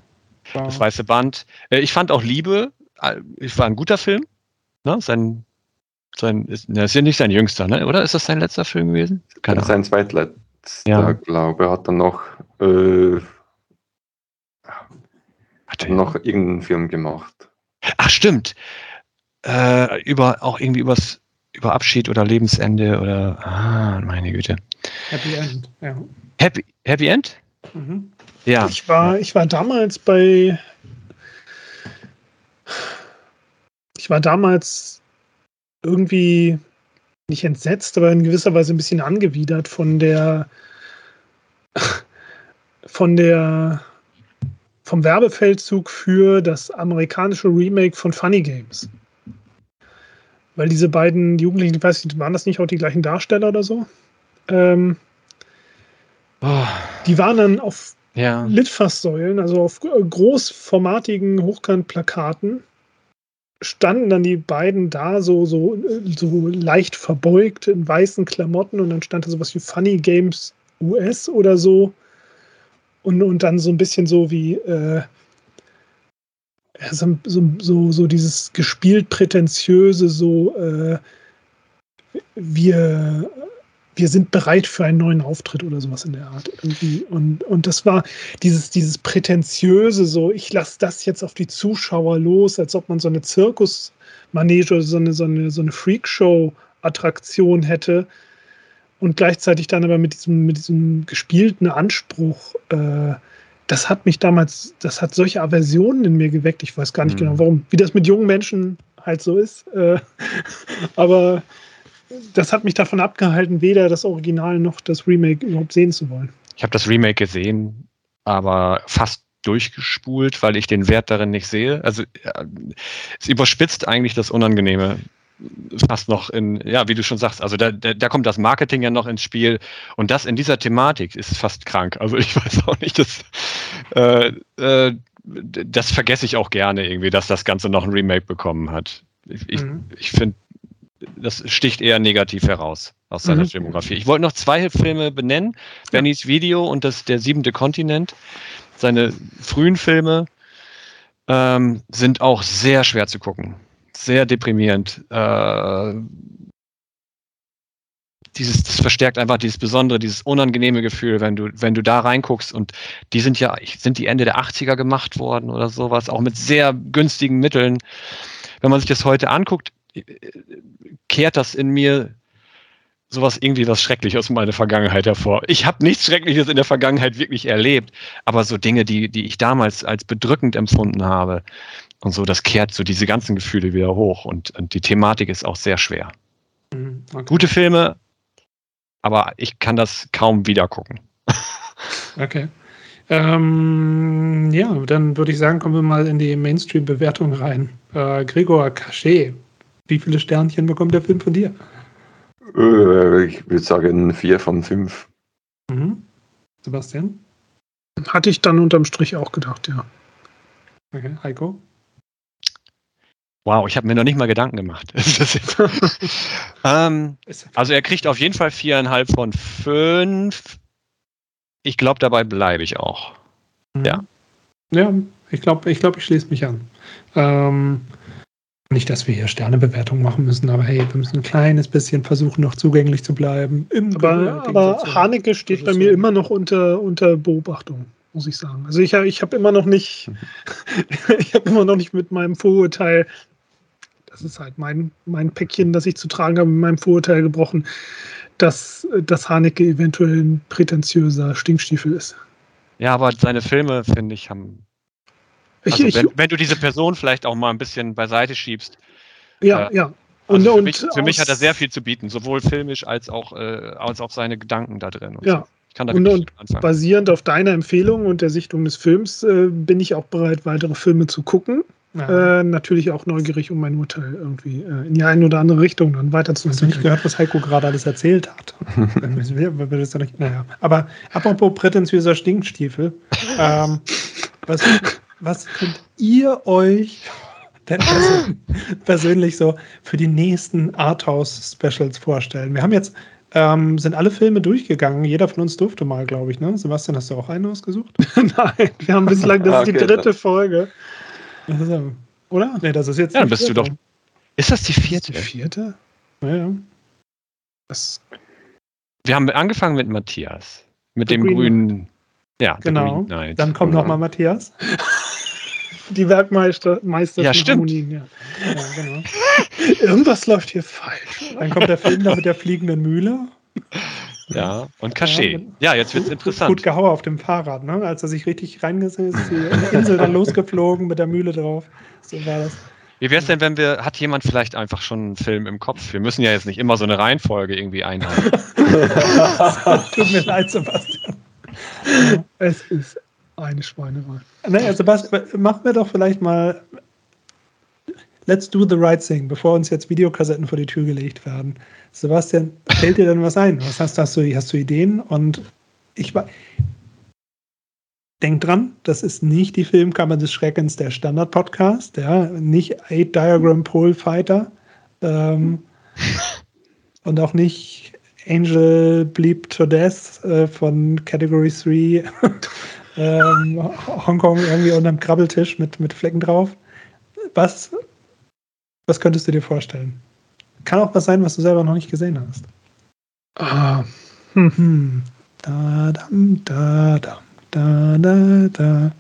War, Das Weiße Band. Äh, Ich fand auch Liebe, äh, es war ein guter Film. Ne? Sein, sein, ist, ne, ist ja nicht sein jüngster, ne? oder? Ist das sein letzter Film gewesen? Keine Ahnung. Sein zweitletzter, Ja. glaube hat dann noch, äh, Hat er- noch irgendeinen Film gemacht. Ach, stimmt. Äh, über, auch irgendwie übers, über Abschied oder Lebensende oder, ah, meine Güte. Happy End. Ja. Happy, Happy End? Mhm. Ja. Ich war, ich war damals bei. Ich war damals irgendwie nicht entsetzt, aber in gewisser Weise ein bisschen angewidert von der von der vom Werbefeldzug für das amerikanische Remake von Funny Games. Weil diese beiden Jugendlichen, ich weiß nicht, waren das nicht auch die gleichen Darsteller oder so? Ähm, Oh, die waren dann auf ja. Litfaßsäulen, also auf großformatigen Hochkantplakaten, standen dann die beiden da so, so, so leicht verbeugt in weißen Klamotten und dann stand da sowas wie Funny Games US oder so. Und, und dann so ein bisschen so wie äh, so, so, so, dieses gespielt prätentiöse, so äh, wir, wir sind bereit für einen neuen Auftritt oder sowas in der Art irgendwie. Und, und das war dieses, dieses prätentiöse, so ich lasse das jetzt auf die Zuschauer los, als ob man so eine Zirkusmanege oder so eine, so eine, so eine Freakshow-Attraktion hätte. Und gleichzeitig dann aber mit diesem, mit diesem gespielten Anspruch, äh, das hat mich damals, das hat solche Aversionen in mir geweckt. Ich weiß gar nicht Mhm. genau warum. Wie das mit jungen Menschen halt so ist. Äh, aber das hat mich davon abgehalten, weder das Original noch das Remake überhaupt sehen zu wollen. Ich habe das Remake gesehen, aber fast durchgespult, weil ich den Wert darin nicht sehe. Also es überspitzt eigentlich das Unangenehme fast noch in, ja, wie du schon sagst, also da, da, da kommt das Marketing ja noch ins Spiel und das in dieser Thematik ist fast krank. Also ich weiß auch nicht, dass äh, äh, das vergesse ich auch gerne irgendwie, dass das Ganze noch ein Remake bekommen hat. Ich, ich, Mhm. ich finde, das sticht eher negativ heraus aus seiner Mhm. Filmografie. Ich wollte noch zwei Filme benennen. Bennys Video und das Der siebente Kontinent. Seine frühen Filme ähm, sind auch sehr schwer zu gucken. Sehr deprimierend. Äh, dieses, das verstärkt einfach dieses besondere, dieses unangenehme Gefühl, wenn du, wenn du da reinguckst und die sind ja, sind die Ende der 80er gemacht worden oder sowas, auch mit sehr günstigen Mitteln. Wenn man sich das heute anguckt, äh, kehrt das in mir sowas irgendwie was Schreckliches aus meiner Vergangenheit hervor. Ich habe nichts Schreckliches in der Vergangenheit wirklich erlebt, aber so Dinge, die, die ich damals als bedrückend empfunden habe und so, das kehrt so diese ganzen Gefühle wieder hoch und, und die Thematik ist auch sehr schwer. Mhm. Okay. Gute Filme, aber ich kann das kaum wieder gucken. Okay. Ähm, ja, dann würde ich sagen, kommen wir mal in die Mainstream-Bewertung rein. Äh, Gregor Cachet, wie viele Sternchen bekommt der Film von dir? Äh, ich würde sagen vier von fünf. Mhm. Sebastian? Hatte ich dann unterm Strich auch gedacht, ja. Okay. Heiko? Wow, ich habe mir noch nicht mal Gedanken gemacht. Ähm, also er kriegt auf jeden Fall viereinhalb von fünf. Ich glaube, dabei bleibe ich auch. Ja. Ja, ich glaube, ich, glaub, ich schließe mich an. Ähm, nicht, dass wir hier Sternebewertung machen müssen, aber hey, wir müssen ein kleines bisschen versuchen, noch zugänglich zu bleiben. Im Aber, aber zu- Haneke steht bei mir immer noch unter, unter Beobachtung, muss ich sagen. Also ich, ich habe immer noch nicht, ich habe immer noch nicht mit meinem Vorurteil, das ist halt mein, mein Päckchen, das ich zu tragen habe, mit meinem Vorurteil gebrochen, dass, dass Haneke eventuell ein prätentiöser Stinkstiefel ist. Ja, aber seine Filme, finde ich, haben. Ich, Also, ich, wenn, wenn du diese Person vielleicht auch mal ein bisschen beiseite schiebst. ja, äh, ja. Also Und, für, mich, für mich hat er sehr viel zu bieten, sowohl filmisch als auch, äh, als auch seine Gedanken da drin. Und Ja. so. Ich kann da Und, und anfangen. basierend auf deiner Empfehlung und der Sichtung des Films äh, bin ich auch bereit, weitere Filme zu gucken. Ja. Äh, natürlich auch neugierig, um mein Urteil irgendwie äh, in die eine oder andere Richtung dann Hast du nicht weiterzuentwickeln. gehört, was Heiko gerade alles erzählt hat? Dann müssen wir, wir das ja nicht, naja. Aber apropos prätentiöser Stinkstiefel, ähm, was, was könnt ihr euch denn persönlich, so für die nächsten Arthouse-Specials vorstellen? Wir haben jetzt ähm, sind alle Filme durchgegangen. Jeder von uns durfte mal, glaube ich. Ne? Sebastian, hast du auch einen ausgesucht? Nein, wir haben bislang, das ist die dritte. Folge. Das ist, ähm, oder? Nee, das ist jetzt. Ja, dann die bist du vierte. doch. Ist das die Die vierte? vierte? Ja, ja. Das, Wir haben angefangen mit Matthias. Mit The dem Green grünen. Ja, Genau. Dann kommt Ja. noch mal Matthias. die Werkmeister Meister Ja, von stimmt. Harmonien, ja. Ja, genau. Irgendwas läuft hier falsch. Dann kommt der Film da mit der fliegenden Mühle. Ja, und Cachet. Ja, jetzt wird's Gut interessant. Gehauer auf dem Fahrrad, ne? Als er sich richtig reingesetzt ist, die Insel dann losgeflogen mit der Mühle drauf. So war das. Wie wäre es denn, wenn wir, hat jemand vielleicht einfach schon einen Film im Kopf? Wir müssen ja jetzt nicht immer so eine Reihenfolge irgendwie einhalten. Tut mir leid, Sebastian. Es ist eine Schweinerei. Naja, Sebastian, machen wir doch vielleicht mal Let's do the right thing, bevor uns jetzt Videokassetten vor die Tür gelegt werden. Sebastian, fällt dir denn was ein? Was hast, hast, du, hast du Ideen? Und ich war. Denk dran, das ist nicht die Filmkammer des Schreckens der Standard-Podcast, ja, nicht Eight Diagram Pole Fighter ähm, und auch nicht Angel Bleep to Death äh, von Category 3 ähm, Hongkong irgendwie unterm Krabbeltisch mit, mit Flecken drauf. Was, was könntest du dir vorstellen? Kann auch was sein, was du selber noch nicht gesehen hast. Ah, Hm. Da, dam, da, dam, da, da, da,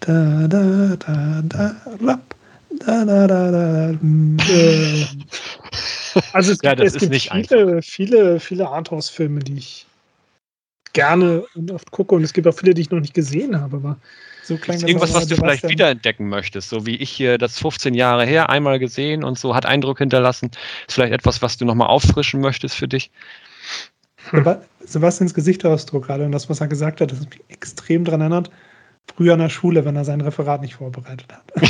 da, da, da, da, rap, da, da, da, da, hm. äh, also es Ja, gibt, das es ist gibt nicht viele, viele, viele Arthouse-Filme, die ich gerne und oft gucke. Und es gibt auch viele, die ich noch nicht gesehen habe. Aber So klang Ist das irgendwas, was du bei vielleicht Sebastian. wiederentdecken möchtest, so wie ich hier das 15 Jahre her einmal gesehen und so hat Eindruck hinterlassen. Ist vielleicht etwas, was du nochmal auffrischen möchtest für dich? Seba- Sebastians Gesichtsausdruck gerade und das, was er gesagt hat, das mich extrem daran erinnert, früher in der Schule, wenn er sein Referat nicht vorbereitet hat.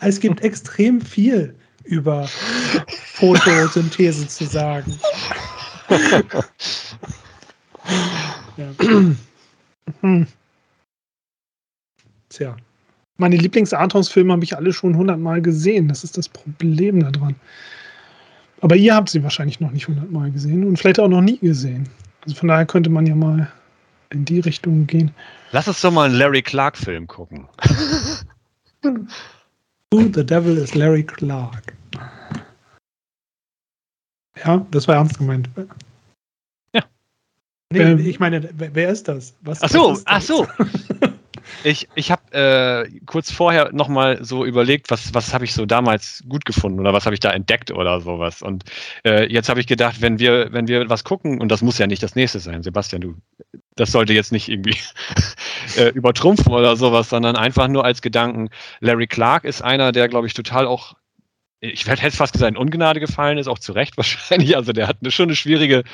es gibt extrem viel über Photosynthese zu sagen. ja. Hm, Tja, meine Lieblings-Arthouse-Filme habe ich alle schon hundertmal gesehen. Das ist das Problem daran. Aber ihr habt sie wahrscheinlich noch nicht hundertmal gesehen und vielleicht auch noch nie gesehen. Also von daher könnte man ja mal in die Richtung gehen. Lass uns doch mal einen Larry Clark-Film gucken. Who the Devil is Larry Clark. Ja, das war ernst gemeint. Nee, Ähm. ich meine, wer, ist das? Was, Ach so, ach so. Ich, ich habe äh, kurz vorher nochmal so überlegt, was, was habe ich so damals gut gefunden oder was habe ich da entdeckt oder sowas. Und äh, jetzt habe ich gedacht, wenn wir, wenn wir was gucken, und das muss ja nicht das nächste sein, Sebastian, du, das sollte jetzt nicht irgendwie äh, übertrumpfen oder sowas, sondern einfach nur als Gedanken. Larry Clark ist einer, der, glaube ich, total auch, ich hätte fast gesagt, in Ungnade gefallen ist, auch zu Recht wahrscheinlich. Also der hat eine, schon eine schwierige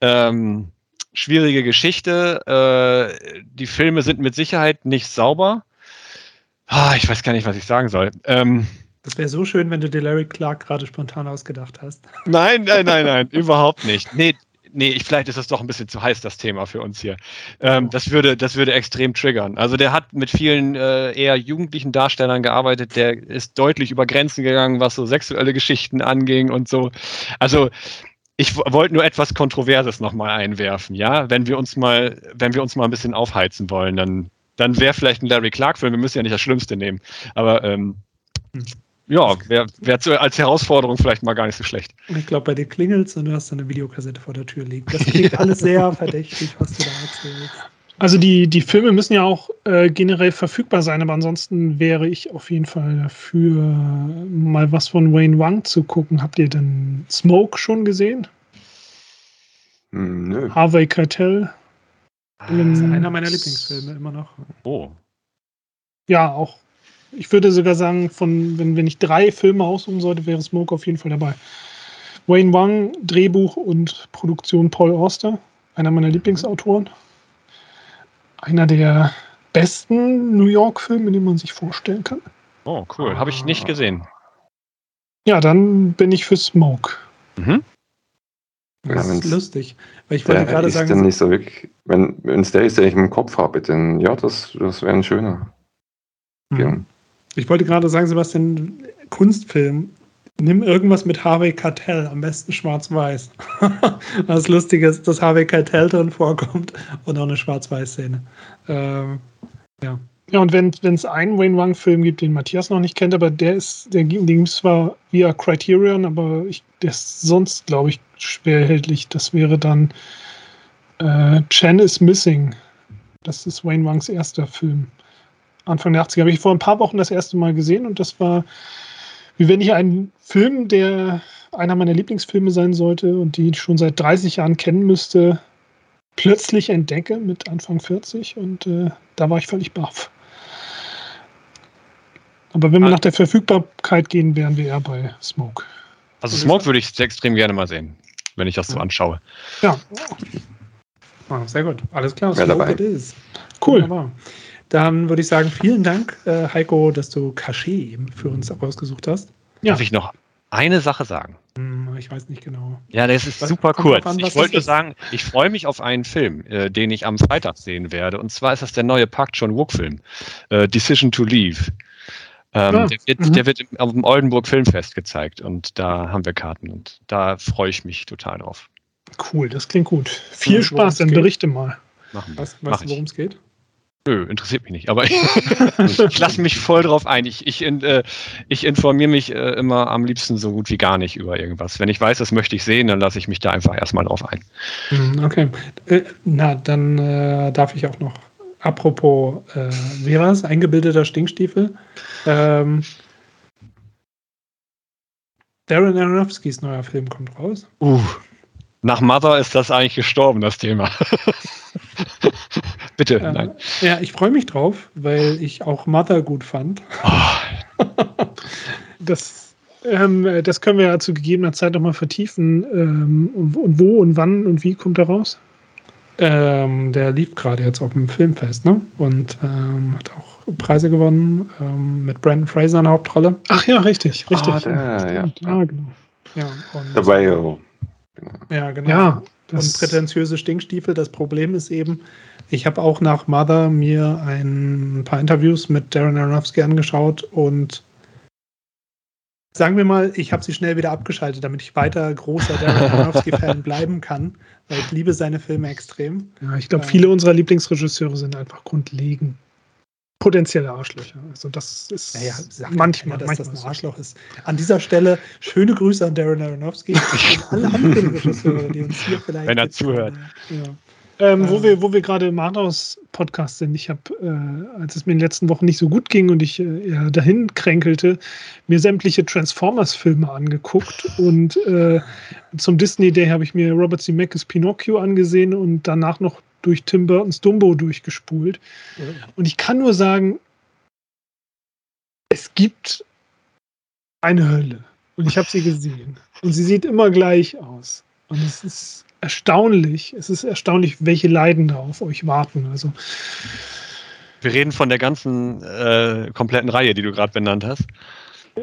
ähm, schwierige Geschichte. Äh, die Filme sind mit Sicherheit nicht sauber. Ah, ich weiß gar nicht, was ich sagen soll. Ähm, Das wäre so schön, wenn du dir Larry Clark gerade spontan ausgedacht hast. nein, nein, nein, nein, überhaupt nicht. Nee, nee, ich, vielleicht ist das doch ein bisschen zu heiß, das Thema für uns hier. Ähm, das, würde, das würde extrem triggern. Also der hat mit vielen äh, eher jugendlichen Darstellern gearbeitet, der ist deutlich über Grenzen gegangen, was so sexuelle Geschichten anging und so. Also ich wollte nur etwas Kontroverses nochmal einwerfen, ja. Wenn wir uns mal, wenn wir uns mal ein bisschen aufheizen wollen, dann, dann wäre vielleicht ein Larry Clark-Film, wir müssen ja nicht das Schlimmste nehmen. Aber ähm, Hm. ja, wäre wär als Herausforderung vielleicht mal gar nicht so schlecht. Ich glaube, bei dir klingelt's und du hast eine Videokassette vor der Tür liegen. Das klingt alles sehr verdächtig, was du da erzählst. Also die, die Filme müssen ja auch äh, generell verfügbar sein, aber ansonsten wäre ich auf jeden Fall dafür, mal was von Wayne Wang zu gucken. Habt ihr denn Smoke schon gesehen? Hm, nö. Harvey Keitel? Das ist einer meiner Lieblingsfilme immer noch. Oh. Ja, auch. Ich würde sogar sagen, von, wenn, wenn ich drei Filme aussuchen sollte, wäre Smoke auf jeden Fall dabei. Wayne Wang, Drehbuch und Produktion Paul Auster, einer meiner Lieblingsautoren. Einer der besten New York-Filme, die man sich vorstellen kann. Oh, cool. Habe ich nicht gesehen. Ja, dann bin ich für Smoke. Mhm. Das Ja, ist lustig. Weil ich wollte Der gerade sagen, nicht so wirklich, wenn es der ist, der ich im Kopf habe, dann ja, das, das wäre ein schöner Mhm. Film. ich wollte gerade sagen, Sebastian, Kunstfilm. Nimm irgendwas mit Harvey Cartell, am besten schwarz-weiß. Was lustig ist, dass Harvey Cartell drin vorkommt und auch eine schwarz-weiß-Szene. Ähm, ja. Ja, und wenn es einen Wayne Wang-Film gibt, den Matthias noch nicht kennt, aber der ist, der, gibt es zwar via Criterion, aber ich, der ist sonst, glaube ich, schwer erhältlich. Das wäre dann äh, Chen is Missing. Das ist Wayne Wangs erster Film. Anfang der 80er habe ich vor ein paar Wochen das erste Mal gesehen und das war, wie wenn ich einen Film, der einer meiner Lieblingsfilme sein sollte und die ich schon seit 30 Jahren kennen müsste, plötzlich entdecke mit Anfang 40 und äh, da war ich völlig baff. Aber wenn wir ah. nach der Verfügbarkeit gehen, wären wir eher bei Smoke. Also Smoke würde ich extrem gerne mal sehen, wenn ich das so anschaue. Ja. Oh, sehr gut. Alles klar. Smoke dabei. it is. Cool. Wunderbar. Dann würde ich sagen, vielen Dank, äh, Heiko, dass du Cachet für uns rausgesucht hast. Ja. Darf ich noch eine Sache sagen? Hm, ich weiß nicht genau. Ja, das ist was, super kurz. An, ich wollte sagen, ich freue mich auf einen Film, äh, den ich am Freitag sehen werde. Und zwar ist das der neue Park John Wook Film, äh, Decision to Leave. Ähm, ja. der, wird, mhm. der wird auf dem Oldenburg Filmfest gezeigt und da haben wir Karten und da freue ich mich total drauf. Cool, das klingt gut. Viel ja, Spaß, dann berichte mal. Machen wir. Weißt, weißt du, worum es geht? Nö, interessiert mich nicht, aber ich, ich lasse mich voll drauf ein. Ich, ich, äh, ich informiere mich äh, immer am liebsten so gut wie gar nicht über irgendwas. Wenn ich weiß, das möchte ich sehen, dann lasse ich mich da einfach erstmal drauf ein. Hm, okay. Äh, na, dann äh, darf ich auch noch, apropos, äh, es? Eingebildeter Stinkstiefel. Ähm, Darren Aronofskys neuer Film kommt raus. Uh, nach Mother ist das eigentlich gestorben, das Thema. Bitte, äh, nein. Ja, ich freue mich drauf, weil ich auch Mother gut fand. Oh. das, ähm, das können wir ja zu gegebener Zeit nochmal vertiefen. Ähm, und wo und wann und wie kommt er raus? Ähm, der lief gerade jetzt auf dem Filmfest, ne? Und ähm, hat auch Preise gewonnen ähm, mit Brandon Fraser in der Hauptrolle. Ach ja, richtig, richtig. Ah, der, ja. ja, genau. Ja, und, The Whale. Ja, genau. Ja, und prätentiöse Stinkstiefel. Das Problem ist eben, ich habe auch nach Mother mir ein paar Interviews mit Darren Aronofsky angeschaut und sagen wir mal, ich habe sie schnell wieder abgeschaltet, damit ich weiter großer Darren Aronofsky-Fan bleiben kann, weil ich liebe seine Filme extrem. Ja, ich glaube, viele unserer Lieblingsregisseure sind einfach grundlegend potenzielle Arschlöcher. Also das ist naja, manchmal, dass manchmal das ein Arschloch ist. An dieser Stelle schöne Grüße an Darren Aronofsky und alle anderen Regisseure, die uns hier vielleicht wenn er zuhört. Ja. Ähm, wo ähm. wir, wo wir gerade im Arthouse-Podcast sind, ich habe, äh, als es mir in den letzten Wochen nicht so gut ging und ich äh, ja, dahin kränkelte, mir sämtliche Transformers-Filme angeguckt und äh, zum Disney Day habe ich mir Robert Zemeckis Pinocchio angesehen und danach noch durch Tim Burtons Dumbo durchgespult. Mhm. Und ich kann nur sagen, es gibt eine Hölle. Und ich habe sie gesehen. Und sie sieht immer gleich aus. Und es ist erstaunlich. Es ist erstaunlich, welche Leiden da auf euch warten. Also. Wir reden von der ganzen äh, kompletten Reihe, die du gerade benannt hast.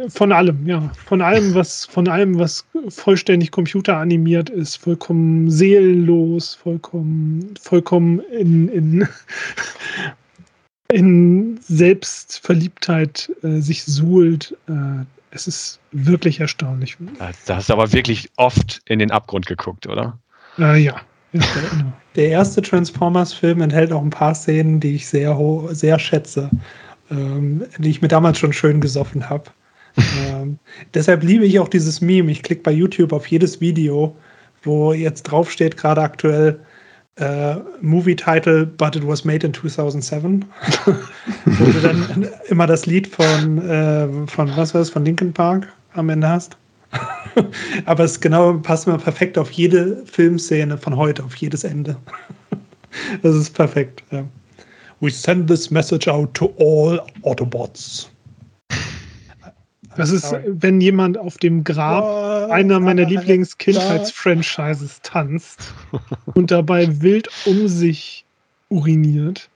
Von allem, ja. Von allem, was, von allem, was vollständig computeranimiert ist, vollkommen seelenlos, vollkommen, vollkommen in, in, in Selbstverliebtheit äh, sich suhlt. Äh, es ist wirklich erstaunlich. Da hast du aber wirklich oft in den Abgrund geguckt, oder? Äh, ja. Der erste Transformers-Film enthält auch ein paar Szenen, die ich sehr, sehr schätze, ähm, die ich mir damals schon schön gesoffen habe. Ähm, deshalb liebe ich auch dieses Meme. Ich klicke bei YouTube auf jedes Video, wo jetzt draufsteht, gerade aktuell, äh, Movie Title, but it was made in 2007. wo du dann immer das Lied von, äh, von was war das, von Linkin Park am Ende hast. Aber es genau passt mir perfekt auf jede Filmszene von heute, auf jedes Ende. das ist perfekt. Ja. We send this message out to all Autobots. Das ist, wenn jemand auf dem Grab einer meiner Lieblings-Kindheits-Franchises tanzt und dabei wild um sich uriniert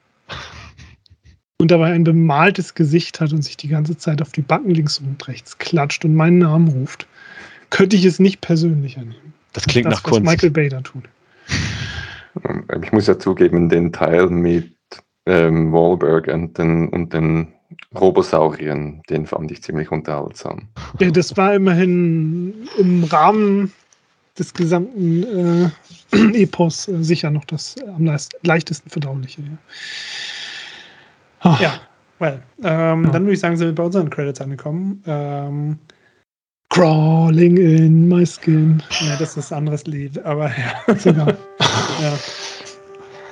und dabei ein bemaltes Gesicht hat und sich die ganze Zeit auf die Backen links und rechts klatscht und meinen Namen ruft könnte ich es nicht persönlich annehmen. Das klingt das, nach was Kunst. Michael Bay da tut. Ich muss ja zugeben, den Teil mit ähm, Wahlberg und den, und den Robosauriern, den fand ich ziemlich unterhaltsam. Ja, das war immerhin im Rahmen des gesamten äh, Epos äh, sicher noch das am leichtesten verdauliche. Ja, oh. ja well, ähm, ja. dann würde ich sagen, sind wir bei unseren Credits angekommen. Ähm, Crawling in my skin. Ja, das ist ein anderes Lied, aber ja. Sogar. ja.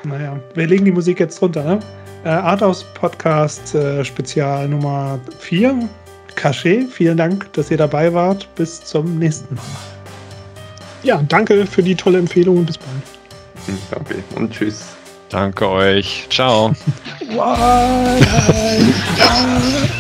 Naja, wir legen die Musik jetzt runter, ne? Äh, Arthouse Podcast äh, Spezial Nummer 4. Cachet, vielen Dank, dass ihr dabei wart. Bis zum nächsten Mal. Ja, danke für die tolle Empfehlung und bis bald. Hm, danke und tschüss. Danke euch. Ciao.